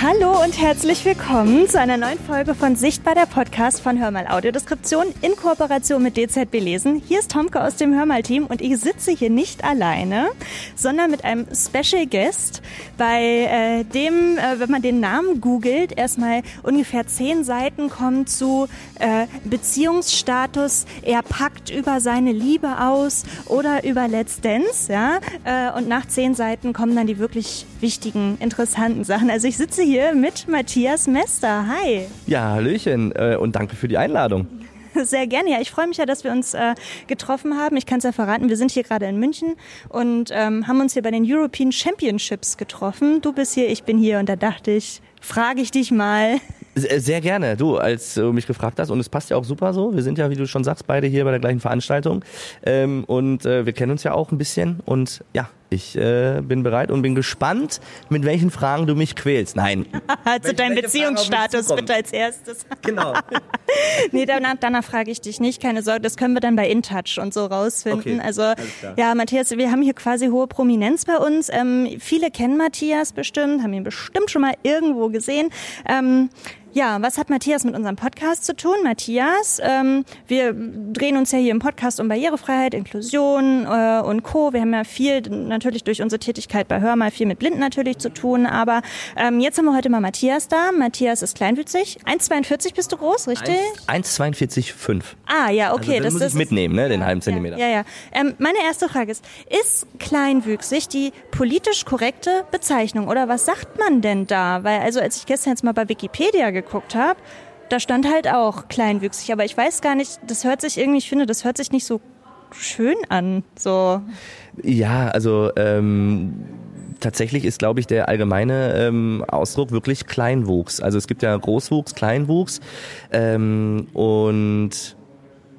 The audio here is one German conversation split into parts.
Hallo und herzlich willkommen zu einer neuen Folge von Sichtbar der Podcast von Hörmal Audiodeskription in Kooperation mit DZB Lesen. Hier ist Tomke aus dem Hörmal-Team und ich sitze hier nicht alleine, sondern mit einem Special Guest, bei äh, dem, äh, wenn man den Namen googelt, erstmal ungefähr zehn Seiten kommt zu äh, Beziehungsstatus. Er packt über seine Liebe aus oder über Let's Dance, ja. Äh, und nach zehn Seiten kommen dann die wirklich wichtigen, interessanten Sachen. Also ich sitze hier mit Matthias Mester. Hi. Ja, Hallöchen äh, und danke für die Einladung. Sehr gerne. Ja, ich freue mich ja, dass wir uns äh, getroffen haben. Ich kann es ja verraten, wir sind hier gerade in München und ähm, haben uns hier bei den European Championships getroffen. Du bist hier, ich bin hier und da dachte ich, frage ich dich mal. Sehr gerne, du, als du mich gefragt hast. Und es passt ja auch super so. Wir sind ja, wie du schon sagst, beide hier bei der gleichen Veranstaltung. Ähm, und äh, wir kennen uns ja auch ein bisschen. Und ja, ich äh, bin bereit und bin gespannt, mit welchen Fragen du mich quälst. Nein. Zu deinem Beziehungsstatus bitte als erstes. Genau. nee, danach, danach frage ich dich nicht. Keine Sorge, das können wir dann bei InTouch und so rausfinden. Okay, also ja, Matthias, wir haben hier quasi hohe Prominenz bei uns. Ähm, viele kennen Matthias bestimmt, haben ihn bestimmt schon mal irgendwo gesehen. Ähm, ja, was hat Matthias mit unserem Podcast zu tun? Matthias, ähm, wir drehen uns ja hier im Podcast um Barrierefreiheit, Inklusion äh, und Co. Wir haben ja viel natürlich durch unsere Tätigkeit bei Hör mal viel mit Blinden natürlich zu tun, aber ähm, jetzt haben wir heute mal Matthias da. Matthias ist kleinwüchsig. 1,42 bist du groß, richtig? 1,42,5. Ah, ja, okay. Also, das muss ist ich mitnehmen, ne, den halben Zentimeter. Ja, ja. Ähm, meine erste Frage ist, ist kleinwüchsig die politisch korrekte Bezeichnung oder was sagt man denn da? Weil also als ich gestern jetzt mal bei Wikipedia geguckt habe, da stand halt auch kleinwüchsig, aber ich weiß gar nicht, das hört sich irgendwie, ich finde, das hört sich nicht so schön an, so. Ja, also ähm, tatsächlich ist, glaube ich, der allgemeine ähm, Ausdruck wirklich Kleinwuchs. Also es gibt ja Großwuchs, Kleinwuchs ähm, und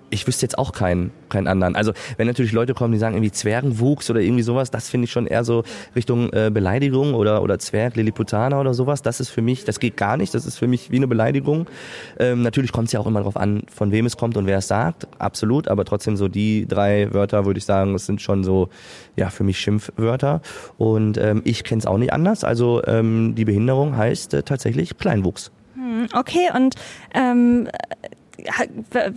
ich wüsste jetzt auch keinen, keinen anderen. Also wenn natürlich Leute kommen, die sagen irgendwie Zwergenwuchs oder irgendwie sowas, das finde ich schon eher so Richtung äh, Beleidigung oder oder Zwerg, Lilliputaner oder sowas. Das ist für mich, das geht gar nicht. Das ist für mich wie eine Beleidigung. Ähm, natürlich kommt es ja auch immer darauf an, von wem es kommt und wer es sagt. Absolut. Aber trotzdem so die drei Wörter würde ich sagen, das sind schon so ja für mich Schimpfwörter. Und ähm, ich kenne es auch nicht anders. Also ähm, die Behinderung heißt äh, tatsächlich Kleinwuchs. Hm, Okay, und ähm, äh,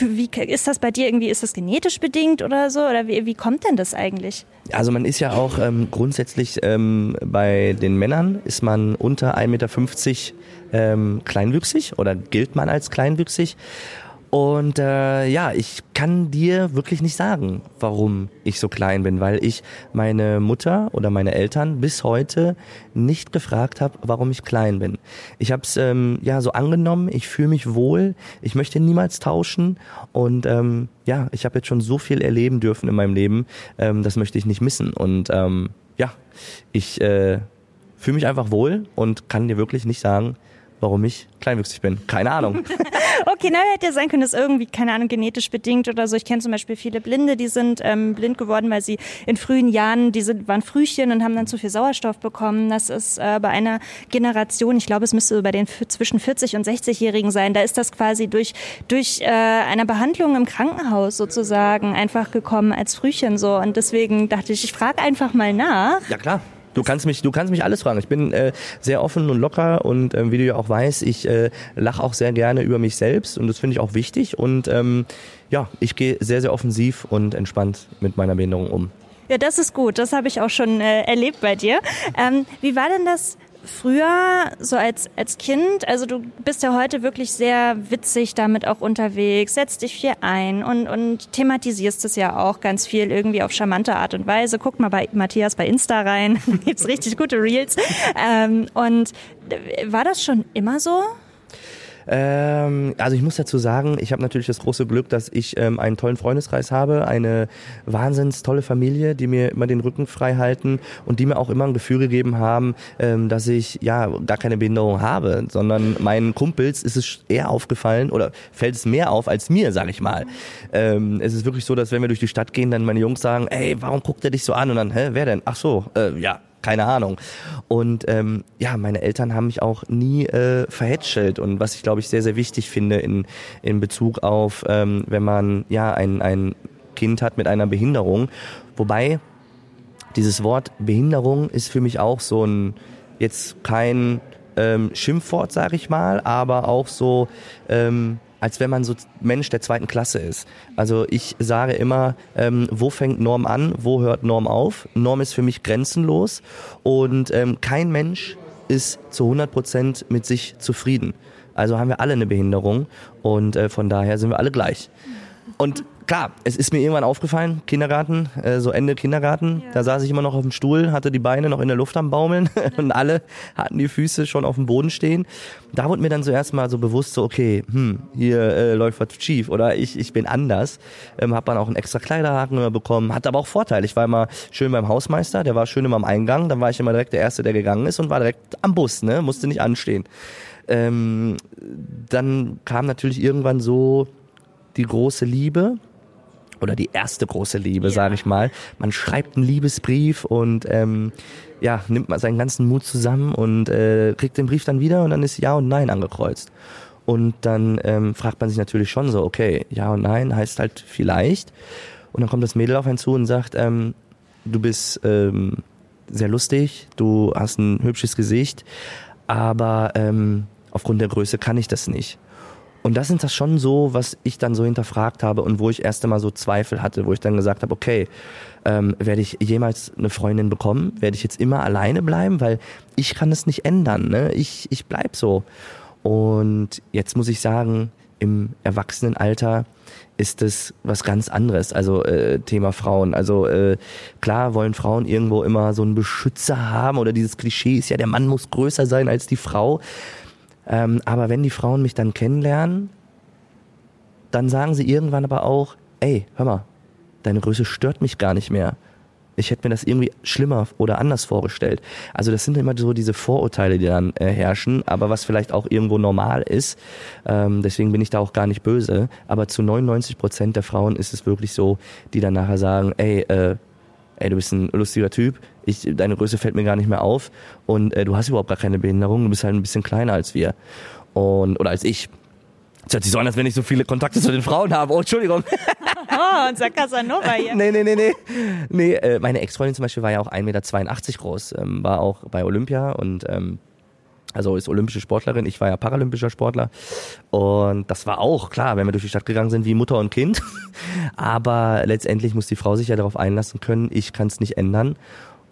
wie ist das bei dir irgendwie? Ist das genetisch bedingt oder so? Oder wie, wie kommt denn das eigentlich? Also man ist ja auch ähm, grundsätzlich ähm, bei den Männern ist man unter 1,50 Meter ähm, kleinwüchsig oder gilt man als kleinwüchsig. Und äh, ja, ich kann dir wirklich nicht sagen, warum ich so klein bin, weil ich meine Mutter oder meine Eltern bis heute nicht gefragt habe, warum ich klein bin. Ich habe es ähm, ja so angenommen, ich fühle mich wohl, ich möchte niemals tauschen und ähm, ja, ich habe jetzt schon so viel erleben dürfen in meinem Leben, ähm, das möchte ich nicht missen. Und ähm, ja, ich äh, fühle mich einfach wohl und kann dir wirklich nicht sagen, warum ich kleinwüchsig bin. Keine Ahnung. okay, na, hätte ja sein können, dass irgendwie, keine Ahnung, genetisch bedingt oder so. Ich kenne zum Beispiel viele Blinde, die sind ähm, blind geworden, weil sie in frühen Jahren, die sind, waren Frühchen und haben dann zu viel Sauerstoff bekommen. Das ist äh, bei einer Generation, ich glaube, es müsste bei den zwischen 40 und 60-Jährigen sein, da ist das quasi durch, durch äh, eine Behandlung im Krankenhaus sozusagen einfach gekommen als Frühchen so. Und deswegen dachte ich, ich frage einfach mal nach. Ja, klar. Du kannst mich, du kannst mich alles fragen. Ich bin äh, sehr offen und locker und ähm, wie du ja auch weißt, ich äh, lache auch sehr gerne über mich selbst und das finde ich auch wichtig und ähm, ja, ich gehe sehr, sehr offensiv und entspannt mit meiner Behinderung um. Ja, das ist gut. Das habe ich auch schon äh, erlebt bei dir. Ähm, wie war denn das früher so als, als Kind? Also du bist ja heute wirklich sehr witzig damit auch unterwegs, setzt dich viel ein und, und thematisierst es ja auch ganz viel irgendwie auf charmante Art und Weise. Guck mal bei Matthias bei Insta rein, gibt's richtig gute Reels. Ähm, und war das schon immer so? Ähm, also ich muss dazu sagen, ich habe natürlich das große Glück, dass ich ähm, einen tollen Freundeskreis habe, eine wahnsinns tolle Familie, die mir immer den Rücken frei halten und die mir auch immer ein Gefühl gegeben haben, ähm, dass ich ja gar keine Behinderung habe, sondern meinen Kumpels ist es eher aufgefallen oder fällt es mehr auf als mir, sage ich mal. Ähm, es ist wirklich so, dass wenn wir durch die Stadt gehen, dann meine Jungs sagen, ey, warum guckt er dich so an? Und dann, hä, wer denn? Ach so, äh, ja, keine Ahnung. Und ähm, ja, meine Eltern haben mich auch nie äh, verhätschelt und was ich glaube ich sehr, sehr wichtig finde in, in Bezug auf, ähm, wenn man ja ein, ein Kind hat mit einer Behinderung. Wobei dieses Wort Behinderung ist für mich auch so ein jetzt kein ähm, Schimpfwort, sage ich mal, aber auch so, ähm, als wenn man so Mensch der zweiten Klasse ist. Also ich sage immer, ähm, wo fängt Norm an, wo hört Norm auf? Norm ist für mich grenzenlos und ähm, kein Mensch ist zu 100 Prozent mit sich zufrieden. Also haben wir alle eine Behinderung und äh, von daher sind wir alle gleich. Und klar, es ist mir irgendwann aufgefallen, Kindergarten, äh, so Ende Kindergarten, ja. da saß ich immer noch auf dem Stuhl, hatte die Beine noch in der Luft am Baumeln und alle hatten die Füße schon auf dem Boden stehen. Da wurde mir dann zuerst mal so bewusst, so okay, hm, hier äh, läuft was schief oder ich, ich bin anders. Ähm, hab dann auch einen extra Kleiderhaken immer bekommen, hatte aber auch Vorteile. Ich war immer schön beim Hausmeister, der war schön immer am Eingang, dann war ich immer direkt der Erste, der gegangen ist und war direkt am Bus, ne, musste nicht anstehen. Ähm, dann kam natürlich irgendwann so die große Liebe oder die erste große Liebe, ja. sage ich mal. Man schreibt einen Liebesbrief und ähm, ja, nimmt mal seinen ganzen Mut zusammen und äh, kriegt den Brief dann wieder und dann ist Ja und Nein angekreuzt. Und dann ähm, fragt man sich natürlich schon so, okay, Ja und Nein heißt halt vielleicht. Und dann kommt das Mädel auf einen zu und sagt, ähm, du bist ähm, sehr lustig, du hast ein hübsches Gesicht, aber ähm, aufgrund der Größe kann ich das nicht. Und das sind das schon so, was ich dann so hinterfragt habe und wo ich erst einmal so Zweifel hatte, wo ich dann gesagt habe, okay, ähm, werde ich jemals eine Freundin bekommen? Werde ich jetzt immer alleine bleiben? Weil ich kann es nicht ändern. Ne? Ich, ich bleib so. Und jetzt muss ich sagen, im Erwachsenenalter ist es was ganz anderes. Also äh, Thema Frauen. Also äh, klar wollen Frauen irgendwo immer so einen Beschützer haben oder dieses Klischee ist ja, der Mann muss größer sein als die Frau. Ähm, aber wenn die Frauen mich dann kennenlernen, dann sagen sie irgendwann aber auch, ey, hör mal, deine Größe stört mich gar nicht mehr. Ich hätte mir das irgendwie schlimmer oder anders vorgestellt. Also das sind immer so diese Vorurteile, die dann äh, herrschen, aber was vielleicht auch irgendwo normal ist. Ähm, deswegen bin ich da auch gar nicht böse. Aber zu 99 Prozent der Frauen ist es wirklich so, die dann nachher sagen, ey, äh, ey, du bist ein lustiger Typ, ich, deine Größe fällt mir gar nicht mehr auf und äh, du hast überhaupt gar keine Behinderung, du bist halt ein bisschen kleiner als wir und oder als ich. Es hört sich so an, als wenn ich so viele Kontakte zu den Frauen habe. Oh, Entschuldigung. Oh, unser Casanova hier. nee, nee, nee, nee. nee äh, meine Ex-Freundin zum Beispiel war ja auch 1,82 Meter groß, ähm, war auch bei Olympia und ähm, also ist olympische Sportlerin, ich war ja paralympischer Sportler. Und das war auch klar, wenn wir durch die Stadt gegangen sind wie Mutter und Kind, aber letztendlich muss die Frau sich ja darauf einlassen können, ich kann es nicht ändern.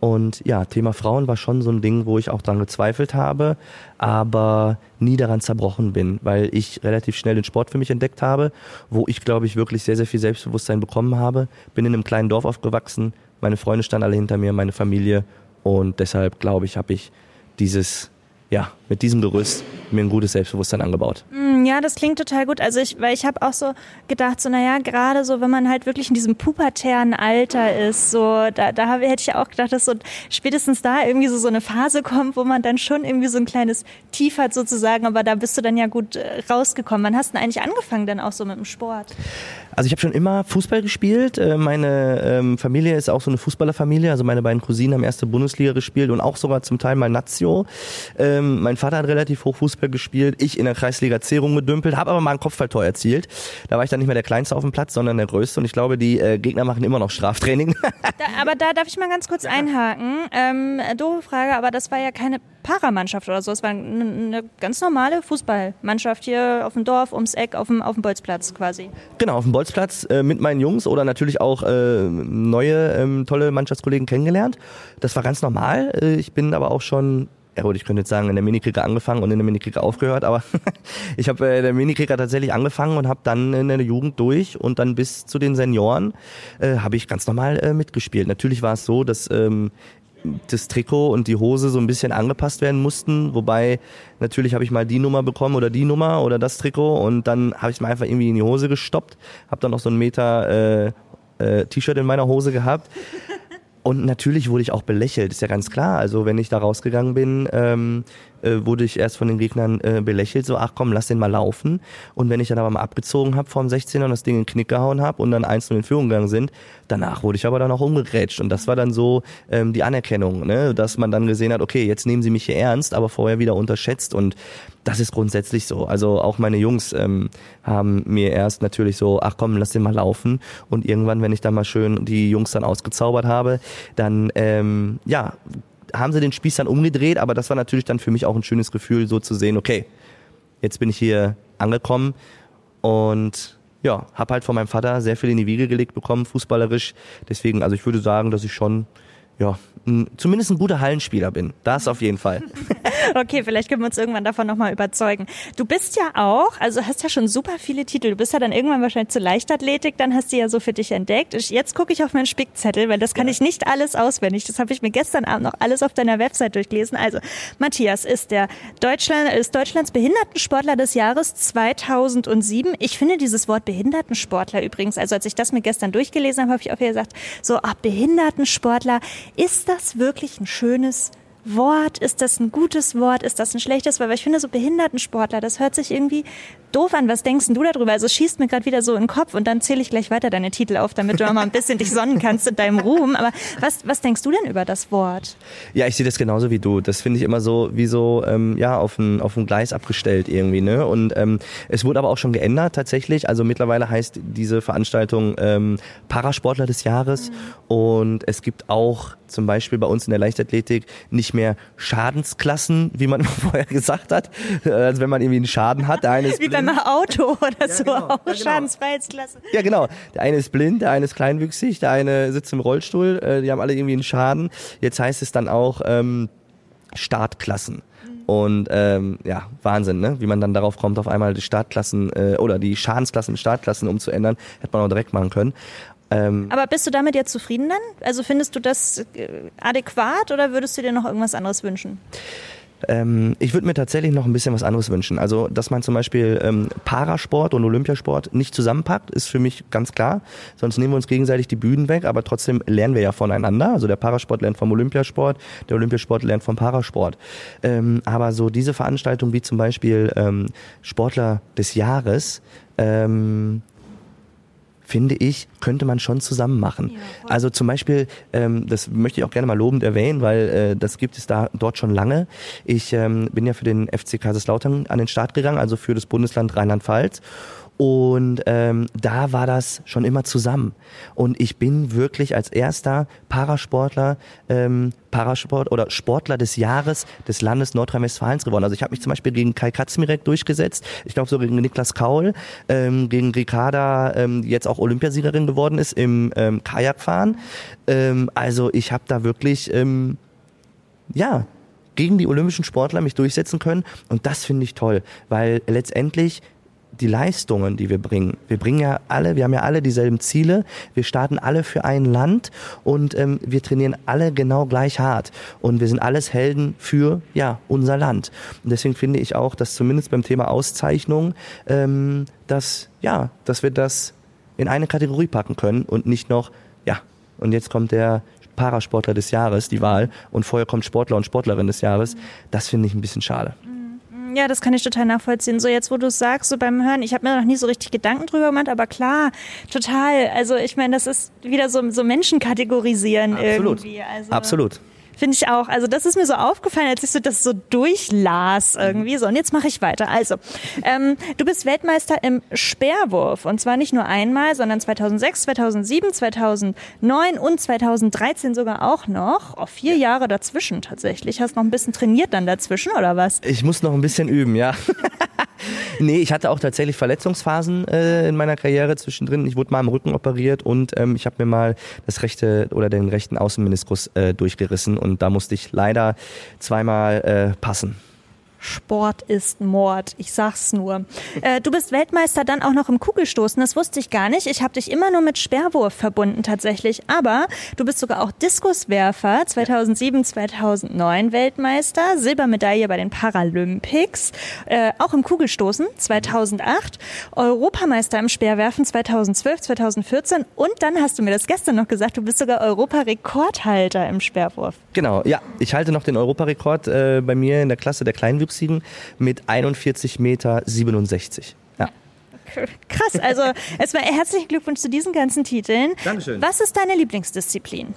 Und ja, Thema Frauen war schon so ein Ding, wo ich auch dran gezweifelt habe, aber nie daran zerbrochen bin, weil ich relativ schnell den Sport für mich entdeckt habe, wo ich glaube ich wirklich sehr, sehr viel Selbstbewusstsein bekommen habe. Bin in einem kleinen Dorf aufgewachsen, meine Freunde standen alle hinter mir, meine Familie. Und deshalb glaube ich, habe ich dieses ja, mit diesem Gerüst mir ein gutes Selbstbewusstsein angebaut. Mm, ja, das klingt total gut. Also ich, weil ich habe auch so gedacht, so naja, gerade so, wenn man halt wirklich in diesem pubertären Alter ist, so da, da hätte ich auch gedacht, dass so spätestens da irgendwie so so eine Phase kommt, wo man dann schon irgendwie so ein kleines Tief hat sozusagen. Aber da bist du dann ja gut äh, rausgekommen. Wann hast du denn eigentlich angefangen dann auch so mit dem Sport? Also ich habe schon immer Fußball gespielt. Äh, meine ähm, Familie ist auch so eine Fußballerfamilie. Also meine beiden Cousinen haben erste Bundesliga gespielt und auch sogar zum Teil mal Nazio. Ähm, mein Vater hat relativ hoch Fußball gespielt. Ich in der Kreisliga C rumgedümpelt, habe aber mal ein Kopfballtor erzielt. Da war ich dann nicht mehr der Kleinste auf dem Platz, sondern der Größte. Und ich glaube, die äh, Gegner machen immer noch Straftraining. Da, aber da darf ich mal ganz kurz einhaken. Ähm, doofe Frage, aber das war ja keine Paramannschaft oder so. Es war eine ganz normale Fußballmannschaft hier auf dem Dorf, ums Eck, auf dem, auf dem Bolzplatz quasi. Genau, auf dem Bolzplatz äh, mit meinen Jungs oder natürlich auch äh, neue ähm, tolle Mannschaftskollegen kennengelernt. Das war ganz normal. Äh, ich bin aber auch schon ja gut, ich könnte jetzt sagen, in der Minikrieger angefangen und in der Minikrieger aufgehört, aber ich habe äh, in der Minikrieger tatsächlich angefangen und habe dann in der Jugend durch und dann bis zu den Senioren äh, habe ich ganz normal äh, mitgespielt. Natürlich war es so, dass ähm, das Trikot und die Hose so ein bisschen angepasst werden mussten. Wobei natürlich habe ich mal die Nummer bekommen oder die Nummer oder das Trikot und dann habe ich es mir einfach irgendwie in die Hose gestoppt, habe dann noch so einen Meter äh, äh, T-Shirt in meiner Hose gehabt. Und natürlich wurde ich auch belächelt, ist ja ganz klar. Also wenn ich da rausgegangen bin, ähm, äh, wurde ich erst von den Gegnern äh, belächelt, so ach komm, lass den mal laufen. Und wenn ich dann aber mal abgezogen habe vom 16er und das Ding in den Knick gehauen habe und dann einzeln in Führung gegangen sind, danach wurde ich aber dann auch umgegrätscht. Und das war dann so ähm, die Anerkennung, ne? dass man dann gesehen hat, okay, jetzt nehmen sie mich hier ernst, aber vorher wieder unterschätzt. Und das ist grundsätzlich so. Also auch meine Jungs ähm, haben mir erst natürlich so, ach komm, lass den mal laufen. Und irgendwann, wenn ich dann mal schön die Jungs dann ausgezaubert habe, dann ähm, ja haben sie den Spieß dann umgedreht, aber das war natürlich dann für mich auch ein schönes Gefühl, so zu sehen, okay, jetzt bin ich hier angekommen und ja, habe halt von meinem Vater sehr viel in die Wiege gelegt bekommen, fußballerisch. Deswegen, also ich würde sagen, dass ich schon ja, zumindest ein guter Hallenspieler bin. Das auf jeden Fall. okay, vielleicht können wir uns irgendwann davon nochmal überzeugen. Du bist ja auch, also hast ja schon super viele Titel. Du bist ja dann irgendwann wahrscheinlich zur Leichtathletik, dann hast du ja so für dich entdeckt. Jetzt gucke ich auf meinen Spickzettel, weil das kann ja. ich nicht alles auswendig. Das habe ich mir gestern Abend noch alles auf deiner Website durchgelesen. Also, Matthias ist der Deutschland, ist Deutschlands Behindertensportler des Jahres 2007. Ich finde dieses Wort Behindertensportler übrigens, also als ich das mir gestern durchgelesen habe, habe ich auch wieder gesagt, so, ah, Behindertensportler, ist das wirklich ein schönes Wort? Ist das ein gutes Wort? Ist das ein schlechtes Wort? Weil ich finde, so Behindertensportler, das hört sich irgendwie doof an. Was denkst du darüber? Also schießt mir gerade wieder so in den Kopf und dann zähle ich gleich weiter deine Titel auf, damit du auch mal ein bisschen dich sonnen kannst in deinem Ruhm. Aber was, was denkst du denn über das Wort? Ja, ich sehe das genauso wie du. Das finde ich immer so wie so ähm, ja auf ein, auf ein Gleis abgestellt irgendwie. Ne? Und ähm, es wurde aber auch schon geändert tatsächlich. Also mittlerweile heißt diese Veranstaltung ähm, Parasportler des Jahres mhm. und es gibt auch zum Beispiel bei uns in der Leichtathletik nicht mehr Schadensklassen, wie man vorher gesagt hat. Also wenn man irgendwie einen Schaden hat, der eine ist wie blind. beim Auto oder so, genau, auch ja, genau. Schadensfreiheitsklasse. Ja, genau. Der eine ist blind, der eine ist kleinwüchsig, der eine sitzt im Rollstuhl, äh, die haben alle irgendwie einen Schaden. Jetzt heißt es dann auch ähm, Startklassen. Und ähm, ja, Wahnsinn, ne? wie man dann darauf kommt, auf einmal die Startklassen äh, oder die Schadensklassen in Startklassen umzuändern, hätte man auch direkt machen können. Ähm, Aber bist du damit jetzt zufrieden dann? Also findest du das äh, adäquat oder würdest du dir noch irgendwas anderes wünschen? Ähm, ich würde mir tatsächlich noch ein bisschen was anderes wünschen. Also, dass man zum Beispiel ähm, Parasport und Olympiasport nicht zusammenpackt, ist für mich ganz klar. Sonst nehmen wir uns gegenseitig die Bühnen weg, aber trotzdem lernen wir ja voneinander. Also der Parasport lernt vom Olympiasport, der Olympiasport lernt vom Parasport. Ähm, aber so diese Veranstaltung wie zum Beispiel ähm, Sportler des Jahres, ähm, finde ich, könnte man schon zusammen machen. Ja, also zum Beispiel, ähm, das möchte ich auch gerne mal lobend erwähnen, weil äh, das gibt es da dort schon lange. Ich ähm, bin ja für den FC Kaiserslautern an den Start gegangen, also für das Bundesland Rheinland-Pfalz. Und ähm, da war das schon immer zusammen. Und ich bin wirklich als erster Parasportler, ähm, Parasport oder Sportler des Jahres des Landes Nordrhein-Westfalens geworden. Also ich habe mich zum Beispiel gegen Kai Katzmirek durchgesetzt, ich glaube so gegen Niklas Kaul, ähm, gegen Ricarda, ähm, die jetzt auch Olympiasiegerin geworden ist im ähm, Kajakfahren. Ähm, also ich habe da wirklich, ähm, ja, gegen die olympischen Sportler mich durchsetzen können. Und das finde ich toll, weil letztendlich die Leistungen, die wir bringen. Wir bringen ja alle, wir haben ja alle dieselben Ziele. Wir starten alle für ein Land und ähm, wir trainieren alle genau gleich hart. Und wir sind alles Helden für ja unser Land. Und deswegen finde ich auch, dass zumindest beim Thema Auszeichnung, ähm, dass ja, dass wir das in eine Kategorie packen können und nicht noch ja. Und jetzt kommt der Parasportler des Jahres, die Wahl, und vorher kommt Sportler und Sportlerin des Jahres. Das finde ich ein bisschen schade. Ja, das kann ich total nachvollziehen. So jetzt, wo du es sagst, so beim Hören, ich habe mir noch nie so richtig Gedanken drüber gemacht, aber klar, total. Also ich meine, das ist wieder so, so Menschen kategorisieren Absolut. irgendwie. Also, Absolut. Finde ich auch. Also das ist mir so aufgefallen, als ich so das so durchlas irgendwie. So, und jetzt mache ich weiter. Also, ähm, du bist Weltmeister im Speerwurf. Und zwar nicht nur einmal, sondern 2006, 2007, 2009 und 2013 sogar auch noch. Oh, vier Jahre dazwischen tatsächlich. Hast noch ein bisschen trainiert dann dazwischen, oder was? Ich muss noch ein bisschen üben, ja. nee, ich hatte auch tatsächlich Verletzungsphasen äh, in meiner Karriere zwischendrin. Ich wurde mal am Rücken operiert und ähm, ich habe mir mal das rechte oder den rechten Außenmeniskus äh, durchgerissen und da musste ich leider zweimal äh, passen. Sport ist Mord. Ich sag's nur. Äh, du bist Weltmeister dann auch noch im Kugelstoßen. Das wusste ich gar nicht. Ich habe dich immer nur mit Sperrwurf verbunden tatsächlich. Aber du bist sogar auch Diskuswerfer. 2007, 2009 Weltmeister. Silbermedaille bei den Paralympics. Äh, auch im Kugelstoßen 2008. Europameister im Speerwerfen 2012, 2014. Und dann hast du mir das gestern noch gesagt, du bist sogar Europarekordhalter im Speerwurf. Genau, ja. Ich halte noch den Europarekord äh, bei mir in der Klasse der Kleinwüchsigen Nachwuchsigen mit 41 Meter 67. Ja. Krass, also erstmal herzlichen Glückwunsch zu diesen ganzen Titeln. Dankeschön. Was ist deine Lieblingsdisziplin?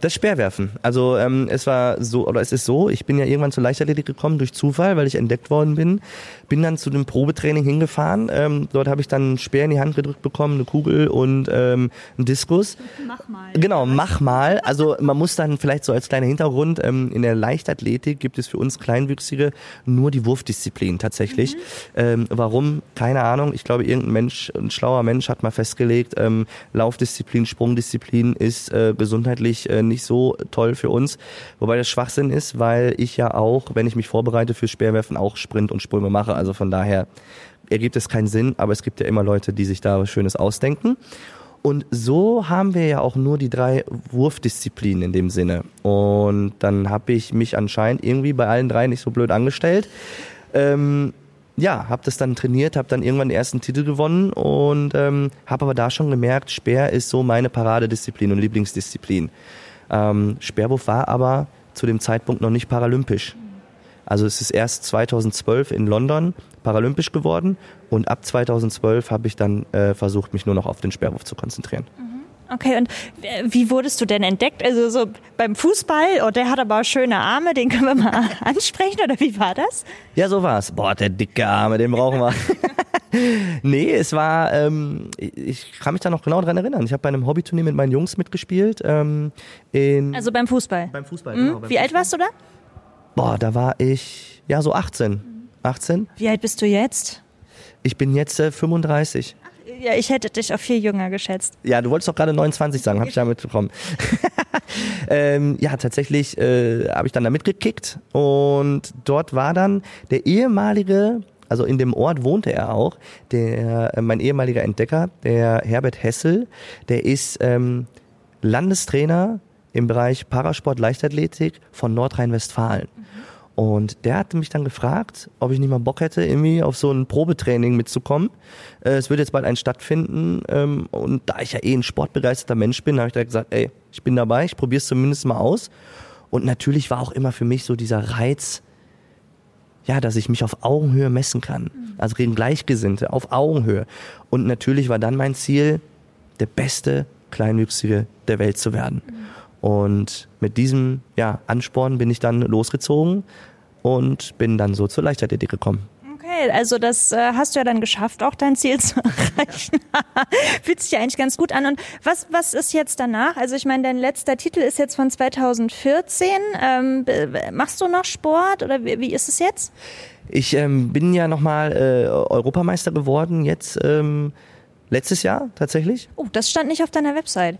Das Speerwerfen. Also ähm, es war so, oder es ist so, ich bin ja irgendwann zur Leichtathletik gekommen durch Zufall, weil ich entdeckt worden bin. Bin dann zu dem Probetraining hingefahren. Ähm, dort habe ich dann einen Speer in die Hand gedrückt bekommen, eine Kugel und ähm, einen Diskus. Mach mal. Genau, mach mal. Also man muss dann vielleicht so als kleiner Hintergrund, ähm, in der Leichtathletik gibt es für uns Kleinwüchsige nur die Wurfdisziplin tatsächlich. Mhm. Ähm, warum? Keine Ahnung. Ich glaube, irgendein Mensch, ein schlauer Mensch hat mal festgelegt, ähm, Laufdisziplin, Sprungdisziplin ist äh, gesundheitlich äh, nicht so toll für uns. Wobei das Schwachsinn ist, weil ich ja auch, wenn ich mich vorbereite fürs Speerwerfen, auch Sprint und Sprünge mache. Also von daher ergibt es keinen Sinn, aber es gibt ja immer Leute, die sich da was Schönes ausdenken. Und so haben wir ja auch nur die drei Wurfdisziplinen in dem Sinne. Und dann habe ich mich anscheinend irgendwie bei allen drei nicht so blöd angestellt. Ähm, ja, habe das dann trainiert, habe dann irgendwann den ersten Titel gewonnen und ähm, habe aber da schon gemerkt, Speer ist so meine Paradedisziplin und Lieblingsdisziplin. Ähm, Speerwurf war aber zu dem Zeitpunkt noch nicht paralympisch. Also es ist erst 2012 in London paralympisch geworden und ab 2012 habe ich dann äh, versucht, mich nur noch auf den Speerwurf zu konzentrieren. Mhm. Okay, und wie wurdest du denn entdeckt? Also so beim Fußball, oh, der hat aber schöne Arme, den können wir mal ansprechen, oder wie war das? Ja, so war's. Boah, der dicke Arme, den brauchen wir. nee, es war, ähm, ich kann mich da noch genau dran erinnern. Ich habe bei einem Hobbyturnier mit meinen Jungs mitgespielt. Ähm, in also beim Fußball? Beim Fußball, mhm. genau. Beim wie Fußball. alt warst du da? Boah, da war ich, ja, so 18. 18. Wie alt bist du jetzt? Ich bin jetzt äh, 35. Ja, ich hätte dich auf viel jünger geschätzt. Ja, du wolltest doch gerade 29 sagen, habe ich ja mitbekommen. ähm, ja, tatsächlich äh, habe ich dann da mitgekickt und dort war dann der ehemalige, also in dem Ort wohnte er auch, der äh, mein ehemaliger Entdecker, der Herbert Hessel, der ist ähm, Landestrainer im Bereich Parasport Leichtathletik von Nordrhein-Westfalen. Mhm. Und der hatte mich dann gefragt, ob ich nicht mal Bock hätte, irgendwie auf so ein Probetraining mitzukommen. Äh, es wird jetzt bald ein stattfinden. Ähm, und da ich ja eh ein sportbegeisterter Mensch bin, habe ich da gesagt, ey, ich bin dabei, ich probiere es zumindest mal aus. Und natürlich war auch immer für mich so dieser Reiz, ja, dass ich mich auf Augenhöhe messen kann. Mhm. Also gegen Gleichgesinnte, auf Augenhöhe. Und natürlich war dann mein Ziel, der beste Kleinwüchsige der Welt zu werden. Mhm. Und mit diesem ja, Ansporn bin ich dann losgezogen und bin dann so zur Leichtathletik gekommen. Okay, also das äh, hast du ja dann geschafft, auch dein Ziel zu erreichen. Fühlt sich ja eigentlich ganz gut an. Und was, was ist jetzt danach? Also ich meine, dein letzter Titel ist jetzt von 2014. Ähm, machst du noch Sport oder wie, wie ist es jetzt? Ich ähm, bin ja nochmal äh, Europameister geworden, jetzt ähm, letztes Jahr tatsächlich. Oh, das stand nicht auf deiner Website.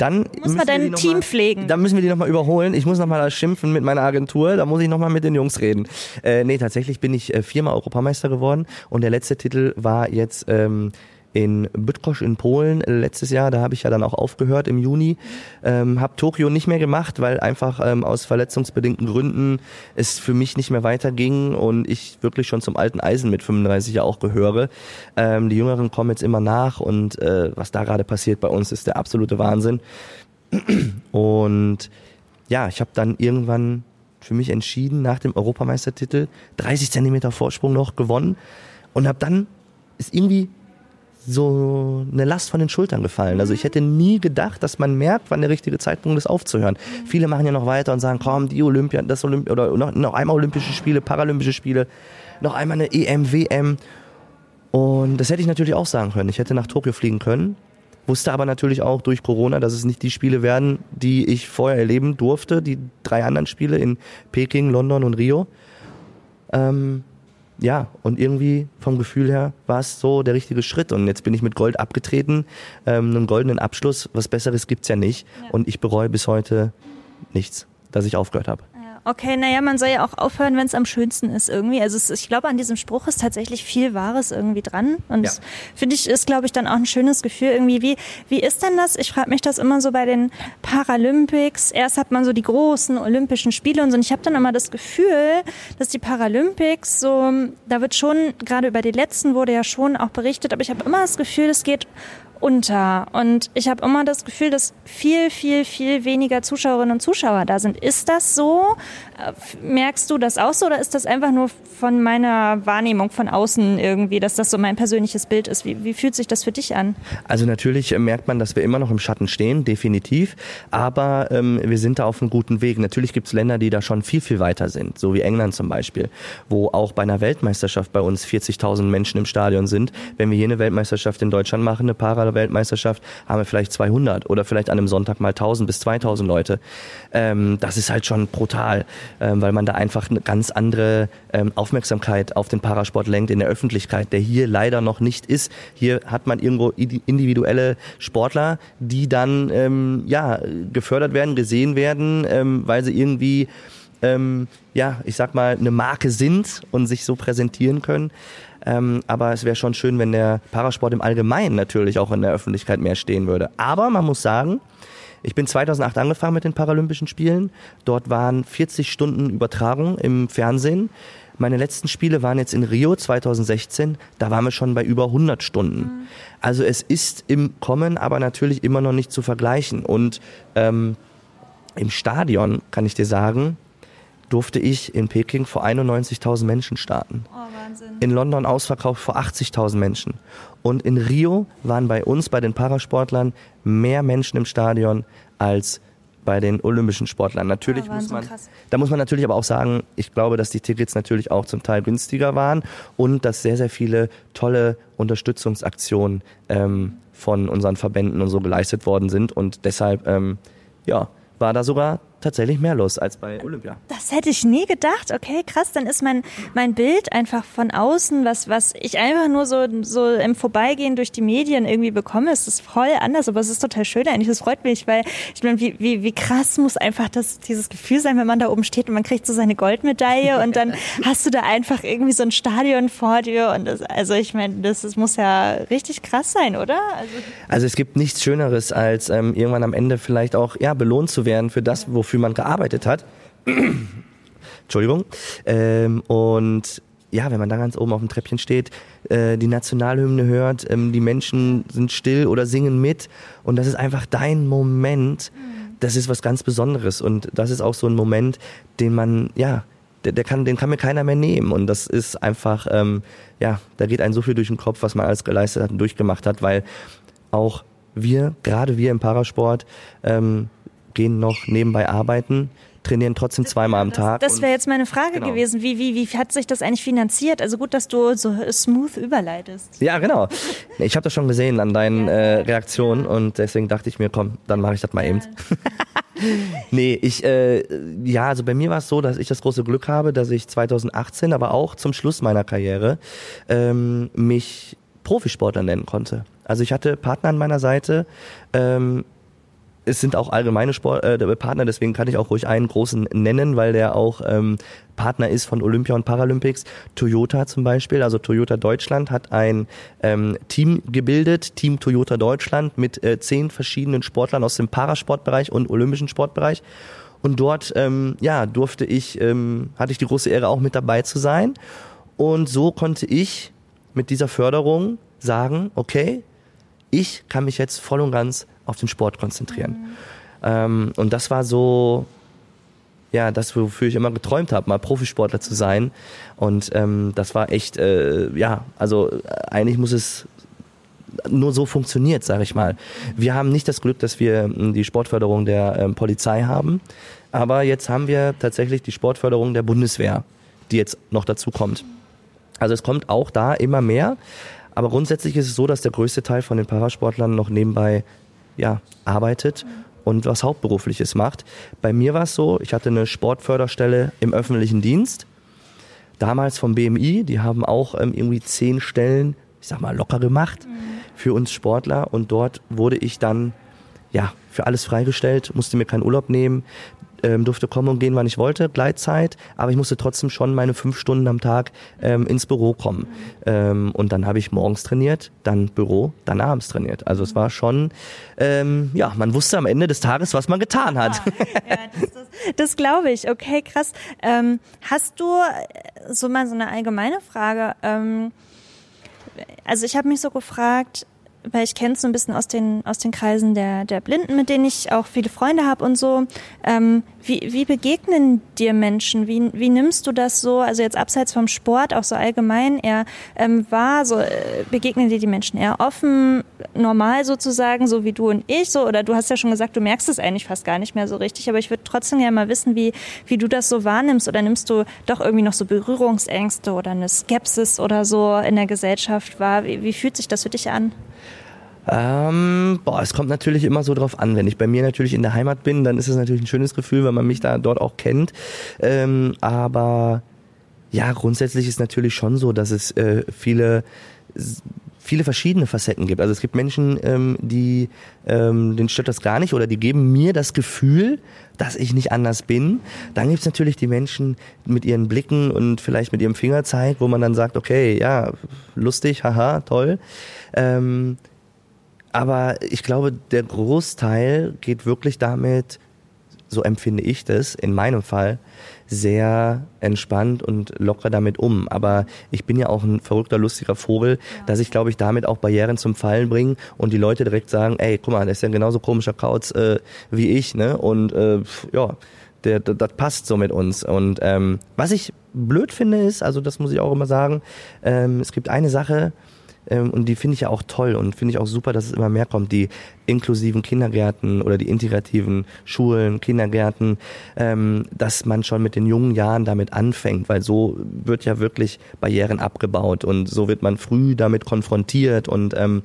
Dann muss man dein Team mal, pflegen. Dann müssen wir die nochmal überholen. Ich muss nochmal schimpfen mit meiner Agentur. Da muss ich nochmal mit den Jungs reden. Äh, nee, tatsächlich bin ich äh, viermal Europameister geworden und der letzte Titel war jetzt ähm, in Bydgoszcz in Polen letztes Jahr. Da habe ich ja dann auch aufgehört im Juni. Ähm, habe Tokio nicht mehr gemacht, weil einfach ähm, aus verletzungsbedingten Gründen es für mich nicht mehr weiterging und ich wirklich schon zum alten Eisen mit 35 ja auch gehöre. Ähm, die Jüngeren kommen jetzt immer nach und äh, was da gerade passiert bei uns ist der absolute Wahnsinn. Und ja, ich habe dann irgendwann für mich entschieden, nach dem Europameistertitel 30 Zentimeter Vorsprung noch gewonnen und habe dann ist irgendwie so eine Last von den Schultern gefallen. Also ich hätte nie gedacht, dass man merkt, wann der richtige Zeitpunkt ist, aufzuhören. Viele machen ja noch weiter und sagen, komm, die Olympia, das Olympia oder noch, noch einmal Olympische Spiele, Paralympische Spiele, noch einmal eine EM, WM. Und das hätte ich natürlich auch sagen können. Ich hätte nach Tokio fliegen können, wusste aber natürlich auch durch Corona, dass es nicht die Spiele werden, die ich vorher erleben durfte, die drei anderen Spiele in Peking, London und Rio. Ähm, ja, und irgendwie vom Gefühl her war es so der richtige Schritt. Und jetzt bin ich mit Gold abgetreten, ähm, einen goldenen Abschluss. Was Besseres gibt's ja nicht. Ja. Und ich bereue bis heute nichts, dass ich aufgehört habe. Okay, naja, man soll ja auch aufhören, wenn es am schönsten ist irgendwie. Also es, ich glaube, an diesem Spruch ist tatsächlich viel Wahres irgendwie dran. Und ja. finde ich, ist, glaube ich, dann auch ein schönes Gefühl irgendwie. Wie, wie ist denn das? Ich frage mich das immer so bei den Paralympics. Erst hat man so die großen Olympischen Spiele und so. Und ich habe dann immer das Gefühl, dass die Paralympics so, da wird schon, gerade über die letzten wurde ja schon auch berichtet, aber ich habe immer das Gefühl, es geht unter. Und ich habe immer das Gefühl, dass viel, viel, viel weniger Zuschauerinnen und Zuschauer da sind. Ist das so? Merkst du das auch so oder ist das einfach nur von meiner Wahrnehmung von außen irgendwie, dass das so mein persönliches Bild ist? Wie, wie fühlt sich das für dich an? Also natürlich äh, merkt man, dass wir immer noch im Schatten stehen, definitiv. Aber ähm, wir sind da auf einem guten Weg. Natürlich gibt es Länder, die da schon viel, viel weiter sind, so wie England zum Beispiel, wo auch bei einer Weltmeisterschaft bei uns 40.000 Menschen im Stadion sind. Wenn wir hier eine Weltmeisterschaft in Deutschland machen, eine Para-Weltmeisterschaft, haben wir vielleicht 200 oder vielleicht an einem Sonntag mal 1000 bis 2000 Leute. Ähm, das ist halt schon brutal, weil man da einfach eine ganz andere ähm, Aufmerksamkeit auf den Parasport lenkt in der Öffentlichkeit, der hier leider noch nicht ist. Hier hat man irgendwo individuelle Sportler, die dann ähm, ja gefördert werden, gesehen werden, ähm, weil sie irgendwie ähm, ja, ich sag mal, eine Marke sind und sich so präsentieren können. Ähm, aber es wäre schon schön, wenn der Parasport im Allgemeinen natürlich auch in der Öffentlichkeit mehr stehen würde. Aber man muss sagen, ich bin 2008 angefangen mit den Paralympischen Spielen. Dort waren 40 Stunden Übertragung im Fernsehen. Meine letzten Spiele waren jetzt in Rio 2016. Da waren wir schon bei über 100 Stunden. Mhm. Also es ist im Kommen, aber natürlich immer noch nicht zu vergleichen. Und ähm, im Stadion kann ich dir sagen, durfte ich in Peking vor 91.000 Menschen starten. Oh, Wahnsinn. In London ausverkauft vor 80.000 Menschen. Und in Rio waren bei uns, bei den Parasportlern, mehr Menschen im Stadion als bei den olympischen Sportlern. Natürlich ja, muss man, krass. da muss man natürlich aber auch sagen, ich glaube, dass die Tickets natürlich auch zum Teil günstiger waren und dass sehr, sehr viele tolle Unterstützungsaktionen ähm, von unseren Verbänden und so geleistet worden sind und deshalb, ähm, ja, war da sogar tatsächlich mehr los als bei Olympia. Das hätte ich nie gedacht. Okay, krass, dann ist mein, mein Bild einfach von außen, was, was ich einfach nur so, so im Vorbeigehen durch die Medien irgendwie bekomme, ist das voll anders, aber es ist total schön eigentlich. Das freut mich, weil ich meine, wie, wie, wie krass muss einfach das, dieses Gefühl sein, wenn man da oben steht und man kriegt so seine Goldmedaille und dann hast du da einfach irgendwie so ein Stadion vor dir und das, also ich meine, das, das muss ja richtig krass sein, oder? Also, also es gibt nichts Schöneres, als ähm, irgendwann am Ende vielleicht auch ja, belohnt zu werden für das, wofür wofür man gearbeitet hat. Entschuldigung. Ähm, und ja, wenn man da ganz oben auf dem Treppchen steht, äh, die Nationalhymne hört, ähm, die Menschen sind still oder singen mit und das ist einfach dein Moment. Das ist was ganz Besonderes und das ist auch so ein Moment, den man, ja, der, der kann, den kann mir keiner mehr nehmen und das ist einfach, ähm, ja, da geht einem so viel durch den Kopf, was man alles geleistet hat und durchgemacht hat, weil auch wir, gerade wir im Parasport, ähm, gehen noch nebenbei arbeiten, trainieren trotzdem zweimal am Tag. Das, das wäre jetzt meine Frage genau. gewesen. Wie, wie, wie hat sich das eigentlich finanziert? Also gut, dass du so smooth überleitest. Ja, genau. Ich habe das schon gesehen an deinen äh, Reaktionen und deswegen dachte ich mir, komm, dann mache ich das mal eben. nee, ich, äh, ja, also bei mir war es so, dass ich das große Glück habe, dass ich 2018, aber auch zum Schluss meiner Karriere, ähm, mich Profisportler nennen konnte. Also ich hatte Partner an meiner Seite, ähm, es sind auch allgemeine Sport, äh, Partner, deswegen kann ich auch ruhig einen großen nennen, weil der auch ähm, Partner ist von Olympia und Paralympics. Toyota zum Beispiel, also Toyota Deutschland hat ein ähm, Team gebildet, Team Toyota Deutschland mit äh, zehn verschiedenen Sportlern aus dem Parasportbereich und olympischen Sportbereich. Und dort, ähm, ja, durfte ich, ähm, hatte ich die große Ehre auch mit dabei zu sein. Und so konnte ich mit dieser Förderung sagen, okay, ich kann mich jetzt voll und ganz auf den Sport konzentrieren. Mhm. Ähm, und das war so, ja, das, wofür ich immer geträumt habe, mal Profisportler zu sein. Und ähm, das war echt, äh, ja, also äh, eigentlich muss es nur so funktioniert, sage ich mal. Wir haben nicht das Glück, dass wir hm, die Sportförderung der ähm, Polizei haben, aber jetzt haben wir tatsächlich die Sportförderung der Bundeswehr, die jetzt noch dazu kommt. Also es kommt auch da immer mehr, aber grundsätzlich ist es so, dass der größte Teil von den Parasportlern noch nebenbei ja, arbeitet und was Hauptberufliches macht. Bei mir war es so, ich hatte eine Sportförderstelle im öffentlichen Dienst, damals vom BMI, die haben auch ähm, irgendwie zehn Stellen, ich sag mal, locker gemacht für uns Sportler und dort wurde ich dann ja, für alles freigestellt, musste mir keinen Urlaub nehmen, ähm, durfte kommen und gehen, wann ich wollte, Gleitzeit, aber ich musste trotzdem schon meine fünf Stunden am Tag ähm, ins Büro kommen. Ähm, und dann habe ich morgens trainiert, dann Büro, dann abends trainiert. Also es war schon, ähm, ja, man wusste am Ende des Tages, was man getan hat. Ja, das, das, das glaube ich. Okay, krass. Ähm, hast du äh, so mal so eine allgemeine Frage? Ähm, also ich habe mich so gefragt, weil ich kenne es so ein bisschen aus den, aus den Kreisen der, der Blinden, mit denen ich auch viele Freunde habe und so. Ähm, wie, wie begegnen dir Menschen? Wie, wie nimmst du das so, also jetzt abseits vom Sport, auch so allgemein eher ähm, wahr? So, äh, begegnen dir die Menschen eher offen, normal sozusagen, so wie du und ich? So, oder du hast ja schon gesagt, du merkst es eigentlich fast gar nicht mehr so richtig, aber ich würde trotzdem gerne mal wissen, wie, wie du das so wahrnimmst. Oder nimmst du doch irgendwie noch so Berührungsängste oder eine Skepsis oder so in der Gesellschaft wahr? Wie, wie fühlt sich das für dich an? Ähm, boah, es kommt natürlich immer so drauf an. Wenn ich bei mir natürlich in der Heimat bin, dann ist es natürlich ein schönes Gefühl, wenn man mich da dort auch kennt. Ähm, aber ja, grundsätzlich ist natürlich schon so, dass es äh, viele viele verschiedene Facetten gibt. Also es gibt Menschen, ähm, die ähm, denen stört das gar nicht oder die geben mir das Gefühl, dass ich nicht anders bin. Dann gibt es natürlich die Menschen mit ihren Blicken und vielleicht mit ihrem Fingerzeig, wo man dann sagt, okay, ja, lustig, haha, toll. Ähm, aber ich glaube, der Großteil geht wirklich damit, so empfinde ich das in meinem Fall, sehr entspannt und locker damit um. Aber ich bin ja auch ein verrückter, lustiger Vogel, ja. dass ich, glaube ich, damit auch Barrieren zum Fallen bringe und die Leute direkt sagen, ey, guck mal, der ist ja genauso komischer Kauz äh, wie ich, ne? Und äh, ja, der, der, das passt so mit uns. Und ähm, was ich blöd finde ist, also das muss ich auch immer sagen, ähm, es gibt eine Sache, ähm, und die finde ich ja auch toll und finde ich auch super, dass es immer mehr kommt, die inklusiven Kindergärten oder die integrativen Schulen, Kindergärten, ähm, dass man schon mit den jungen Jahren damit anfängt, weil so wird ja wirklich Barrieren abgebaut und so wird man früh damit konfrontiert und ähm,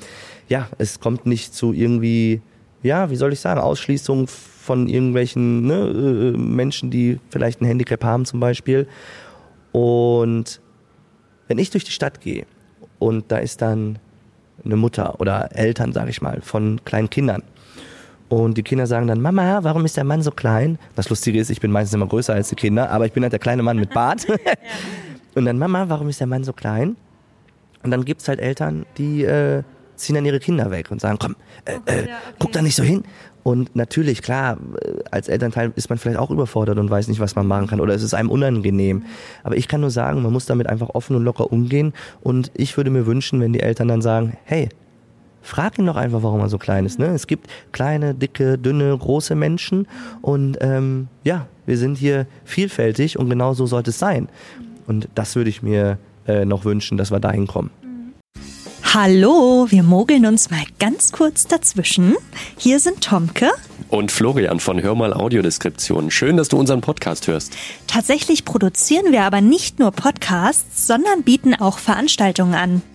ja, es kommt nicht zu irgendwie, ja, wie soll ich sagen, Ausschließung von irgendwelchen ne, äh, Menschen, die vielleicht ein Handicap haben zum Beispiel. Und wenn ich durch die Stadt gehe und da ist dann eine Mutter oder Eltern, sage ich mal, von kleinen Kindern. Und die Kinder sagen dann, Mama, warum ist der Mann so klein? Das Lustige ist, ich bin meistens immer größer als die Kinder, aber ich bin halt der kleine Mann mit Bart. und dann, Mama, warum ist der Mann so klein? Und dann gibt's halt Eltern, die äh, ziehen dann ihre Kinder weg und sagen, komm, äh, äh, okay. guck da nicht so hin. Und natürlich, klar, als Elternteil ist man vielleicht auch überfordert und weiß nicht, was man machen kann oder es ist einem unangenehm. Aber ich kann nur sagen, man muss damit einfach offen und locker umgehen. Und ich würde mir wünschen, wenn die Eltern dann sagen, hey, frag ihn doch einfach, warum er so klein ist. Ne? Es gibt kleine, dicke, dünne, große Menschen und ähm, ja, wir sind hier vielfältig und genau so sollte es sein. Und das würde ich mir äh, noch wünschen, dass wir dahin kommen. Hallo, wir mogeln uns mal ganz kurz dazwischen. Hier sind Tomke und Florian von Hör mal Audiodeskription. Schön, dass du unseren Podcast hörst. Tatsächlich produzieren wir aber nicht nur Podcasts, sondern bieten auch Veranstaltungen an.